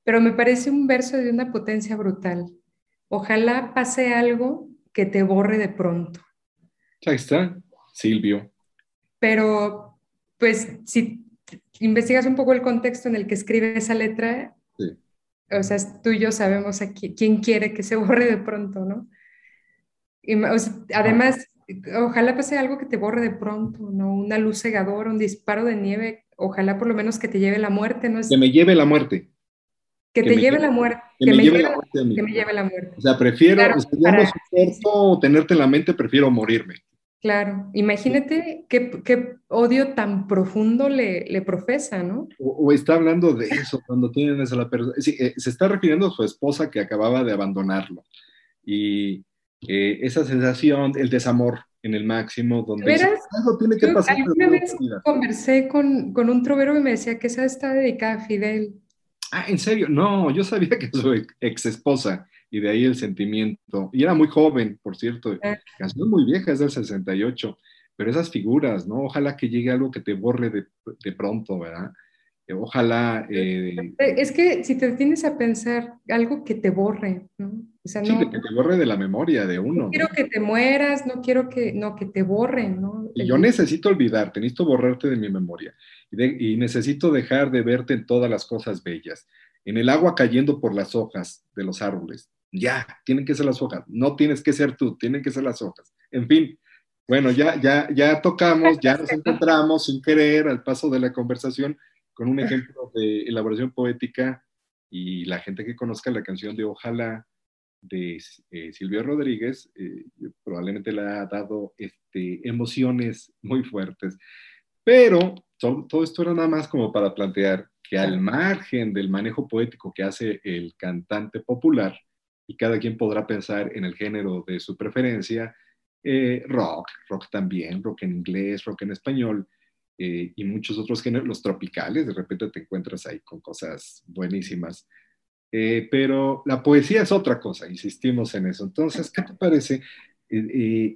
pero me parece un verso de una potencia brutal. Ojalá pase algo que te borre de pronto. Ahí está, Silvio. Pero, pues, si investigas un poco el contexto en el que escribe esa letra, o sea, tú y yo sabemos aquí quién quiere que se borre de pronto, ¿no? Y, además, ojalá pase algo que te borre de pronto, ¿no? Una luz cegadora, un disparo de nieve, ojalá por lo menos que te lleve la muerte, ¿no? Que me lleve la muerte. Que, te lleve, la muerte. Que, me, lleve, la muerte que me lleve la muerte. O sea, prefiero, claro, tenerte en la mente, prefiero morirme. Claro, imagínate qué, odio tan profundo le, le profesa, ¿no? O, está hablando de eso, cuando tienen esa la persona. Eh, se está refiriendo a su esposa que acababa de abandonarlo. Y eh, esa sensación, el desamor en el máximo, donde algo tiene que pasar. Alguna vez conversé con, con, un trovero y me decía que esa está dedicada a Fidel. Ah, ¿en serio? No, yo sabía que su ex esposa y de ahí el sentimiento. Y era muy joven, por cierto, canción muy vieja, es del 68, pero esas figuras, ¿no? Ojalá que llegue algo que te borre de, de pronto, ¿verdad? Eh, ojalá... Eh, es que si te tienes a pensar algo que te borre, ¿no? O sea, sí, que te borre de la memoria de uno. No quiero que te mueras, no quiero que, no, que te borren, ¿no? Y yo necesito olvidarte, necesito borrarte de mi memoria. Y, necesito dejar de verte en todas las cosas bellas, en el agua cayendo por las hojas de los árboles, ya, tienen que ser las hojas, no tienes que ser tú, tienen que ser las hojas. En fin, bueno, ya, ya, ya tocamos, ya nos encontramos sin querer al paso de la conversación con un ejemplo de elaboración poética y la gente que conozca la canción de Ojalá de eh, Silvio Rodríguez eh, probablemente le ha dado este, emociones muy fuertes. Pero todo, todo esto era nada más como para plantear que al margen del manejo poético que hace el cantante popular, y cada quien podrá pensar en el género de su preferencia, eh, rock, rock también, rock en inglés, rock en español eh, y muchos otros géneros, los tropicales, de repente te encuentras ahí con cosas buenísimas. Eh, pero la poesía es otra cosa, insistimos en eso. Entonces, ¿qué te parece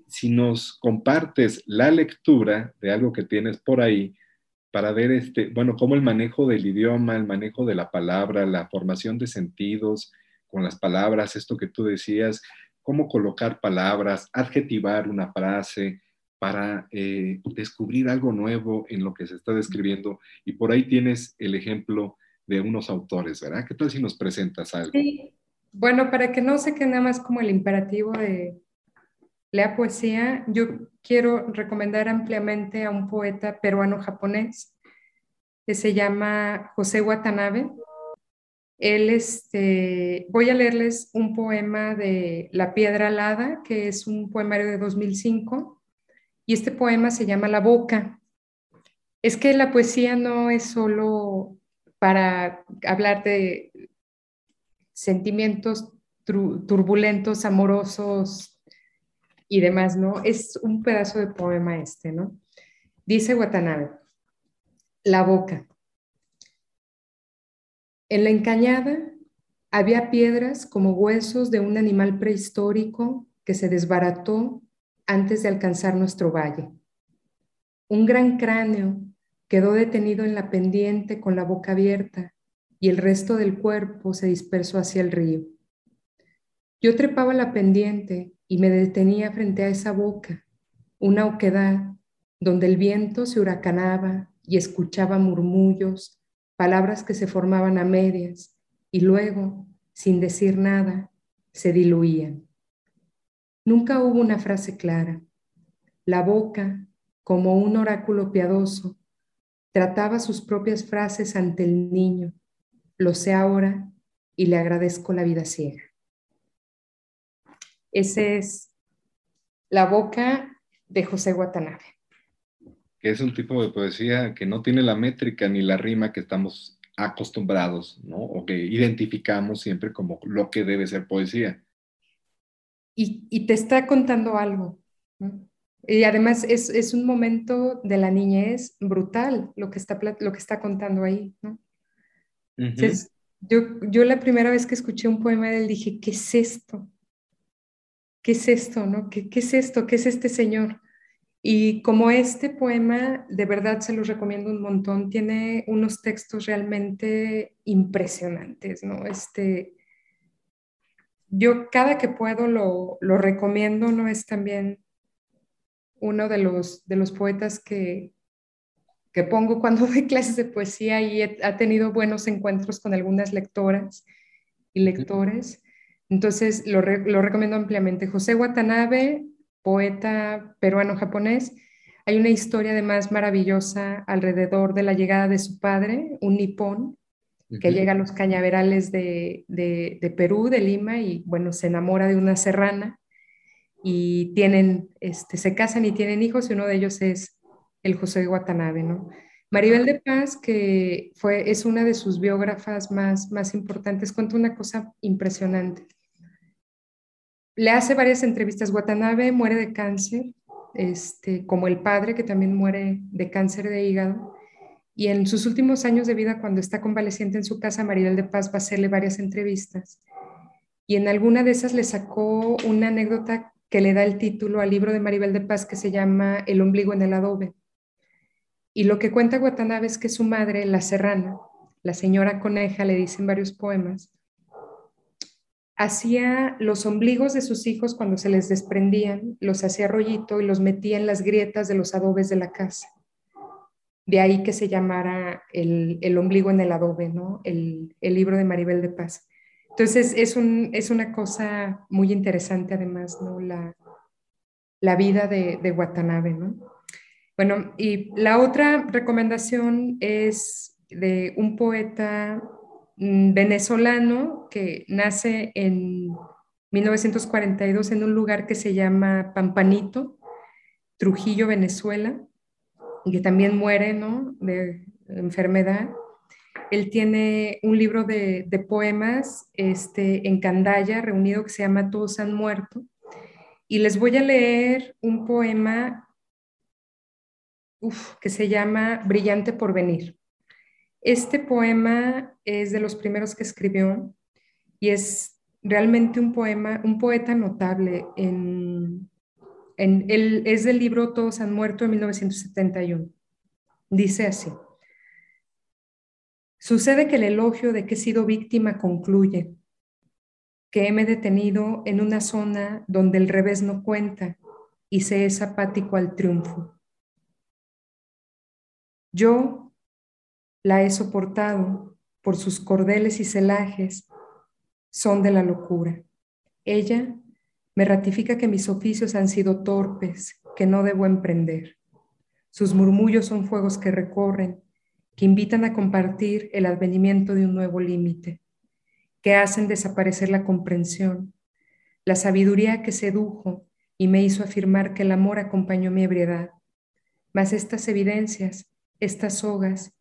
si nos compartes la lectura de algo que tienes por ahí para ver, este, bueno, cómo el manejo del idioma, el manejo de la palabra, la formación de sentidos, con las palabras, esto que tú decías, cómo colocar palabras, adjetivar una frase para eh, descubrir algo nuevo en lo que se está describiendo. Y por ahí tienes el ejemplo de unos autores, ¿verdad? ¿Qué tal si nos presentas algo? Sí. Bueno, para que no se quede nada más como el imperativo de lea poesía, yo quiero recomendar ampliamente a un poeta peruano-japonés que se llama José Watanabe. Él, este, voy a leerles un poema de La Piedra Alada, que es un poemario de 2005, y este poema se llama La Boca. Es que la poesía no es solo para hablar de sentimientos turbulentos, amorosos y demás, ¿no? Es un pedazo de poema este, ¿no? Dice Watanabe, La Boca. En la encañada había piedras como huesos de un animal prehistórico que se desbarató antes de alcanzar nuestro valle. Un gran cráneo quedó detenido en la pendiente con la boca abierta y el resto del cuerpo se dispersó hacia el río. Yo trepaba la pendiente y me detenía frente a esa boca, una oquedad donde el viento se huracanaba y escuchaba murmullos palabras que se formaban a medias y luego, sin decir nada, se diluían. Nunca hubo una frase clara. La boca, como un oráculo piadoso, trataba sus propias frases ante el niño. Lo sé ahora y le agradezco la vida ciega. Ese es La boca de José Watanabe que es un tipo de poesía que no tiene la métrica ni la rima que estamos acostumbrados, ¿no? O que identificamos siempre como lo que debe ser poesía. Y, te está contando algo. ¿no? Y además es, es, un momento de la niñez brutal lo que está, lo que está contando ahí, ¿no? Entonces, yo, yo la primera vez que escuché un poema de él dije, ¿qué es esto? ¿Qué es esto? ¿no? ¿Qué, ¿Qué es esto? ¿Qué es este señor? Y como este poema, de verdad se los recomiendo un montón, tiene unos textos realmente impresionantes, ¿no? Este, yo cada que puedo lo, lo recomiendo, ¿no? Es también uno de los, de los poetas que, que pongo cuando doy clases de poesía y ha tenido buenos encuentros con algunas lectoras y lectores. Entonces lo, lo recomiendo ampliamente. José Watanabe, poeta peruano-japonés. Hay una historia además maravillosa alrededor de la llegada de su padre, un nipón, que llega a los cañaverales de, de, Perú, de Lima, y bueno, se enamora de una serrana y tienen, este, se casan y tienen hijos, y uno de ellos es el José Watanabe, ¿no? Maribel de Paz, que fue, es una de sus biógrafas más, más importantes, cuenta una cosa impresionante le hace varias entrevistas. Watanabe muere de cáncer, este, como el padre que también muere de cáncer de hígado. Y en sus últimos años de vida, cuando está convaleciente en su casa, Maribel de Paz va a hacerle varias entrevistas. Y en alguna de esas le sacó una anécdota que le da el título al libro de Maribel de Paz que se llama El ombligo en el adobe. Y lo que cuenta Watanabe es que su madre, la serrana, la señora coneja, le dice en varios poemas, hacía los ombligos de sus hijos cuando se les desprendían, los hacía rollito y los metía en las grietas de los adobes de la casa. De ahí que se llamara el, ombligo en el adobe, ¿no? El, libro de Maribel de Paz. Entonces es, un, es una cosa muy interesante además, ¿no? La, la vida de, de Watanabe, ¿no? Bueno, y la otra recomendación es de un poeta venezolano que nace en 1942 en un lugar que se llama Pampanito, Trujillo, Venezuela, y que también muere ¿no? de enfermedad. Él tiene un libro de, poemas este, en Candaya, reunido, que se llama Todos han muerto. Y les voy a leer un poema que se llama Brillante por venir. Este poema es de los primeros que escribió y es realmente un poema, un poeta notable. Es del libro Todos han muerto en 1971. Dice así. Sucede que el elogio de que he sido víctima concluye, que me detenido en una zona donde el revés no cuenta y se es apático al triunfo. Yo, la he soportado por sus cordeles y celajes, son de la locura. Ella me ratifica que mis oficios han sido torpes, que no debo emprender. Sus murmullos son fuegos que recorren, que invitan a compartir el advenimiento de un nuevo límite, que hacen desaparecer la comprensión, la sabiduría que sedujo y me hizo afirmar que el amor acompañó mi ebriedad. Mas estas evidencias, estas sogas,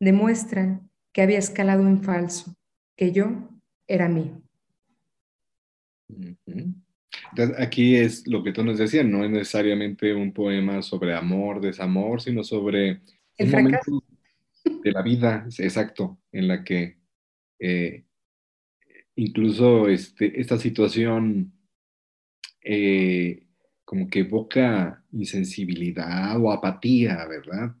demuestran que había escalado en falso, que yo era mío. aquí es lo que tú nos decías, no es necesariamente un poema sobre amor, desamor, sino sobre el momento de la vida, exacto, en la que eh, incluso este, esta situación eh, como que evoca insensibilidad o apatía, ¿verdad?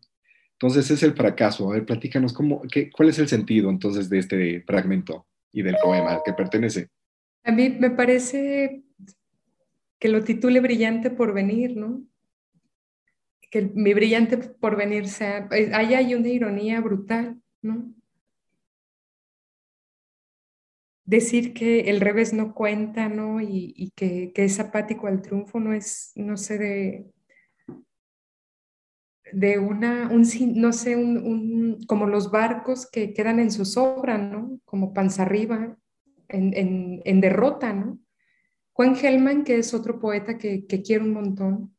Entonces es el fracaso. A ver, platícanos, cómo, qué, ¿cuál es el sentido entonces de este fragmento y del poema al que pertenece? A mí me parece que lo titule Brillante por venir, ¿no? Que mi brillante por venir sea, eh, ahí hay una ironía brutal, ¿no? Decir que el revés no cuenta, ¿no? Y, y que, que, es apático al triunfo no es, no sé, de, de una, un, no sé, un, como los barcos que quedan en zozobra, ¿no? Como panza arriba, en, en, derrota, ¿no? Juan Gelman, que es otro poeta que, que quiero un montón,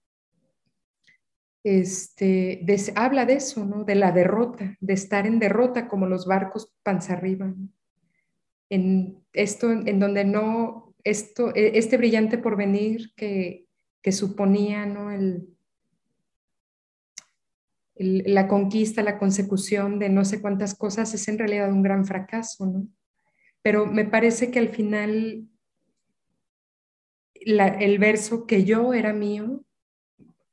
este, habla de eso, ¿no? De la derrota, de estar en derrota como los barcos panza arriba. En esto, en donde no, esto, e, este brillante porvenir que, que suponía, ¿no? El, la conquista, la consecución de no sé cuántas cosas es en realidad un gran fracaso, ¿no? Pero me parece que al final el verso que yo era mío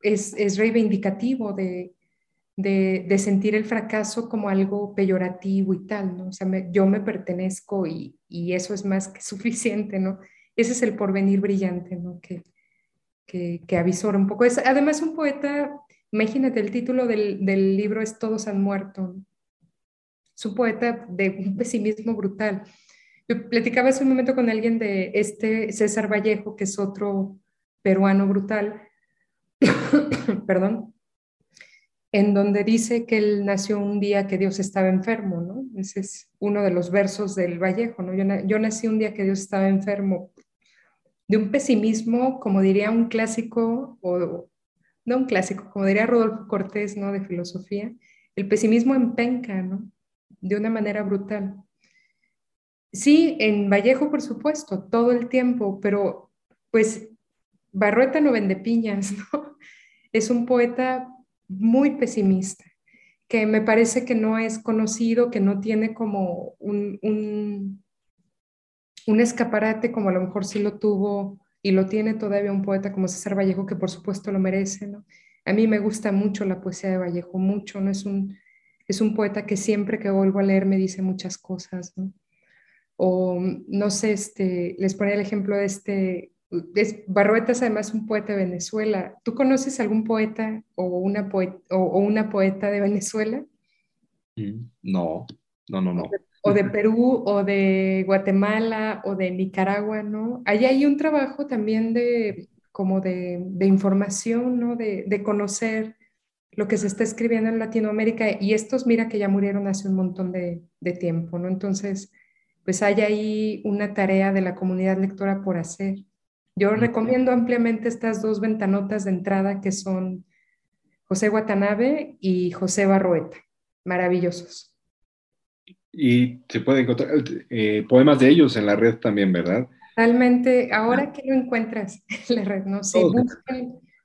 es, es reivindicativo de, de, sentir el fracaso como algo peyorativo y tal, ¿no? O sea, yo me pertenezco y, y, eso es más que suficiente, ¿no? Ese es el porvenir brillante, ¿no? Que, que, que avisora un poco. Es, además, un poeta, imagínate, el título del, del libro es Todos han muerto. Es un poeta de un pesimismo brutal. Yo platicaba hace un momento con alguien de este César Vallejo, que es otro peruano brutal, perdón, en donde dice que él nació un día que Dios estaba enfermo, ¿no? Ese es uno de los versos del Vallejo, ¿no? Yo, nací un día que Dios estaba enfermo, de un pesimismo, como diría un clásico, o no un clásico, como diría Rodolfo Cortés, ¿no? De filosofía, el pesimismo empenca, ¿no? De una manera brutal. Sí, en Vallejo, por supuesto, todo el tiempo, pero pues Barrueta no vende piñas. Es un poeta muy pesimista, que me parece que no es conocido, que no tiene como un, un, escaparate como a lo mejor sí lo tuvo y lo tiene todavía un poeta como César Vallejo, que por supuesto lo merece, ¿no? A mí me gusta mucho la poesía de Vallejo, mucho, ¿no? Es un, es un poeta que siempre que vuelvo a leer me dice muchas cosas, ¿no? O no sé, este, les ponía el ejemplo de este es, Barrueta es además un poeta de Venezuela. ¿Tú conoces algún poeta o una, poeta, o, una poeta de Venezuela? Mm, no, no, no, no. O de, Perú, o de Guatemala, o de Nicaragua, ¿no? Ahí hay un trabajo también de como de, información, ¿no? De, de, conocer lo que se está escribiendo en Latinoamérica. Y estos, mira que ya murieron hace un montón de, de tiempo, ¿no? Entonces, pues hay ahí una tarea de la comunidad lectora por hacer. Yo recomiendo ampliamente estas dos ventanotas de entrada que son José Watanabe y José Barroeta. Maravillosos. Y se pueden encontrar eh, poemas de ellos en la red también, ¿verdad? Realmente, ahora que lo encuentras en la red, ¿no? Sí,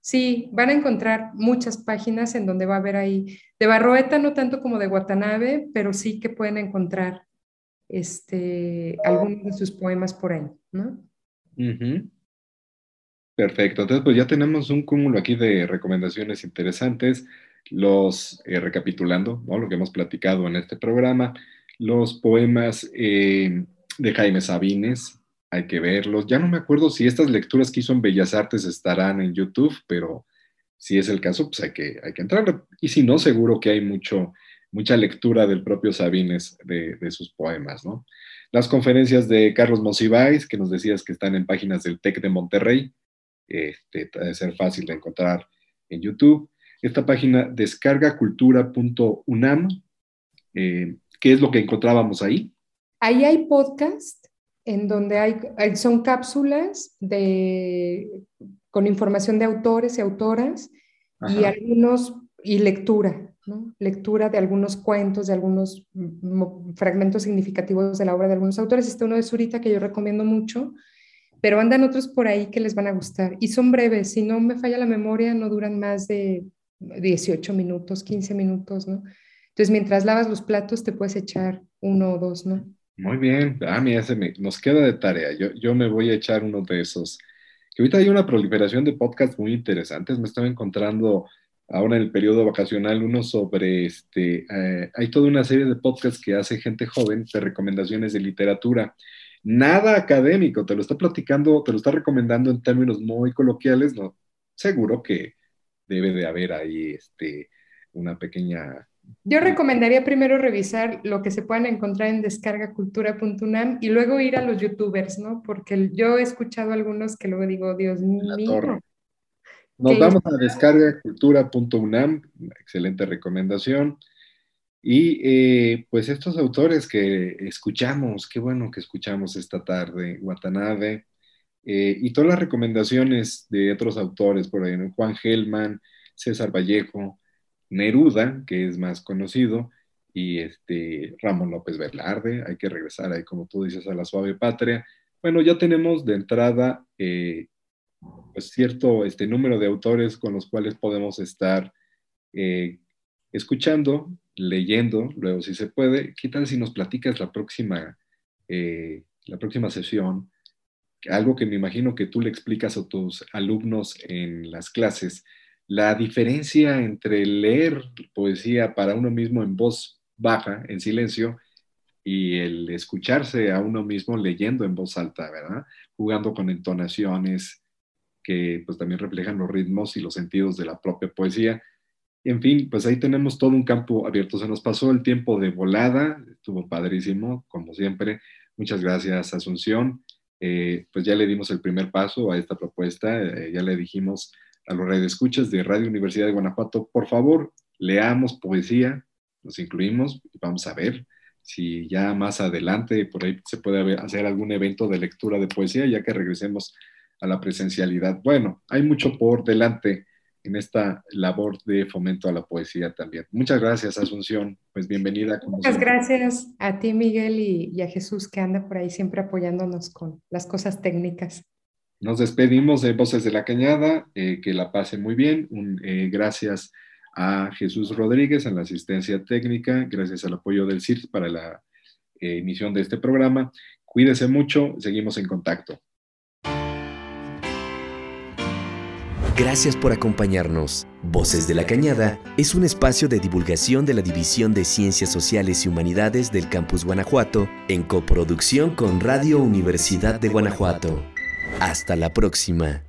sí, van a encontrar muchas páginas en donde va a haber ahí, de Barroeta no tanto como de Watanabe, pero sí que pueden encontrar este, algunos de sus poemas por ahí, ¿no? Perfecto, entonces pues ya tenemos un cúmulo aquí de recomendaciones interesantes, los eh, recapitulando, ¿no? lo que hemos platicado en este programa, los poemas eh, de Jaime Sabines, hay que verlos, ya no me acuerdo si estas lecturas que hizo en Bellas Artes estarán en YouTube, pero si es el caso, pues hay que, hay que entrar, y si no, seguro que hay mucho, mucha lectura del propio Sabines de, sus poemas, ¿no? Las conferencias de Carlos Monsiváis, que nos decías que están en páginas del TEC de Monterrey, este, debe ser fácil de encontrar en YouTube. Esta página descargacultura.unam, eh, ¿qué es lo que encontrábamos ahí? Ahí hay podcast en donde hay, son cápsulas de, con información de autores y autoras y algunos y lectura, ¿no? lectura de algunos cuentos, de algunos fragmentos significativos de la obra de algunos autores. Este uno de Zurita que yo recomiendo mucho, pero andan otros por ahí que les van a gustar y son breves, si no me falla la memoria, no duran más de 18 minutos, 15 minutos, ¿no? Entonces, mientras lavas los platos, te puedes echar uno o dos, ¿no? Muy bien, ah, mira, se nos queda de tarea, yo, yo me voy a echar uno de esos. Que ahorita hay una proliferación de podcasts muy interesantes, me estaba encontrando ahora en el periodo vacacional uno sobre, este, eh, hay toda una serie de podcasts que hace gente joven de recomendaciones de literatura. Nada académico, te lo está platicando, te lo está recomendando en términos muy coloquiales, no, seguro que debe de haber ahí este, una pequeña... Yo recomendaría primero revisar lo que se puedan encontrar en descargacultura.unam y luego ir a los youtubers, ¿no? Porque yo he escuchado algunos que luego digo, Dios mío. Nos vamos a descargacultura.unam, excelente recomendación. Y eh, pues estos autores que escuchamos, qué bueno que escuchamos esta tarde, Watanabe, eh, y todas las recomendaciones de otros autores, por ahí, Juan Gelman, César Vallejo, Neruda, que es más conocido, y este, Ramón López Velarde, hay que regresar ahí, como tú dices, a la suave patria. Bueno, ya tenemos de entrada eh, pues cierto este número de autores con los cuales podemos estar escuchando, leyendo, luego si se puede. ¿Qué tal si nos platicas la próxima, eh, la próxima sesión? Algo que me imagino que tú le explicas a tus alumnos en las clases, la diferencia entre leer poesía para uno mismo en voz baja, en silencio, y el escucharse a uno mismo leyendo en voz alta, ¿verdad? Jugando con entonaciones que pues también reflejan los ritmos y los sentidos de la propia poesía. En fin, pues ahí tenemos todo un campo abierto. Se nos pasó el tiempo de volada, estuvo padrísimo, como siempre. Muchas gracias, Asunción. Eh, pues ya le dimos el primer paso a esta propuesta, eh, ya le dijimos a los radioescuchas de Radio Universidad de Guanajuato, por favor, leamos poesía, nos incluimos, vamos a ver si ya más adelante por ahí se puede hacer algún evento de lectura de poesía, ya que regresemos a la presencialidad. Bueno, hay mucho por delante en esta labor de fomento a la poesía también. Muchas gracias, Asunción. Pues bienvenida. Muchas gracias a ti, Miguel, y, a Jesús, que anda por ahí siempre apoyándonos con las cosas técnicas. Nos despedimos de Voces de la Cañada, eh, que la pase muy bien. Eh, gracias a Jesús Rodríguez en la asistencia técnica, gracias al apoyo del CIRS para la eh, emisión de este programa. Cuídese mucho, seguimos en contacto. Gracias por acompañarnos. Voces de la Cañada es un espacio de divulgación de la División de Ciencias Sociales y Humanidades del Campus Guanajuato en coproducción con Radio Universidad de Guanajuato. Hasta la próxima.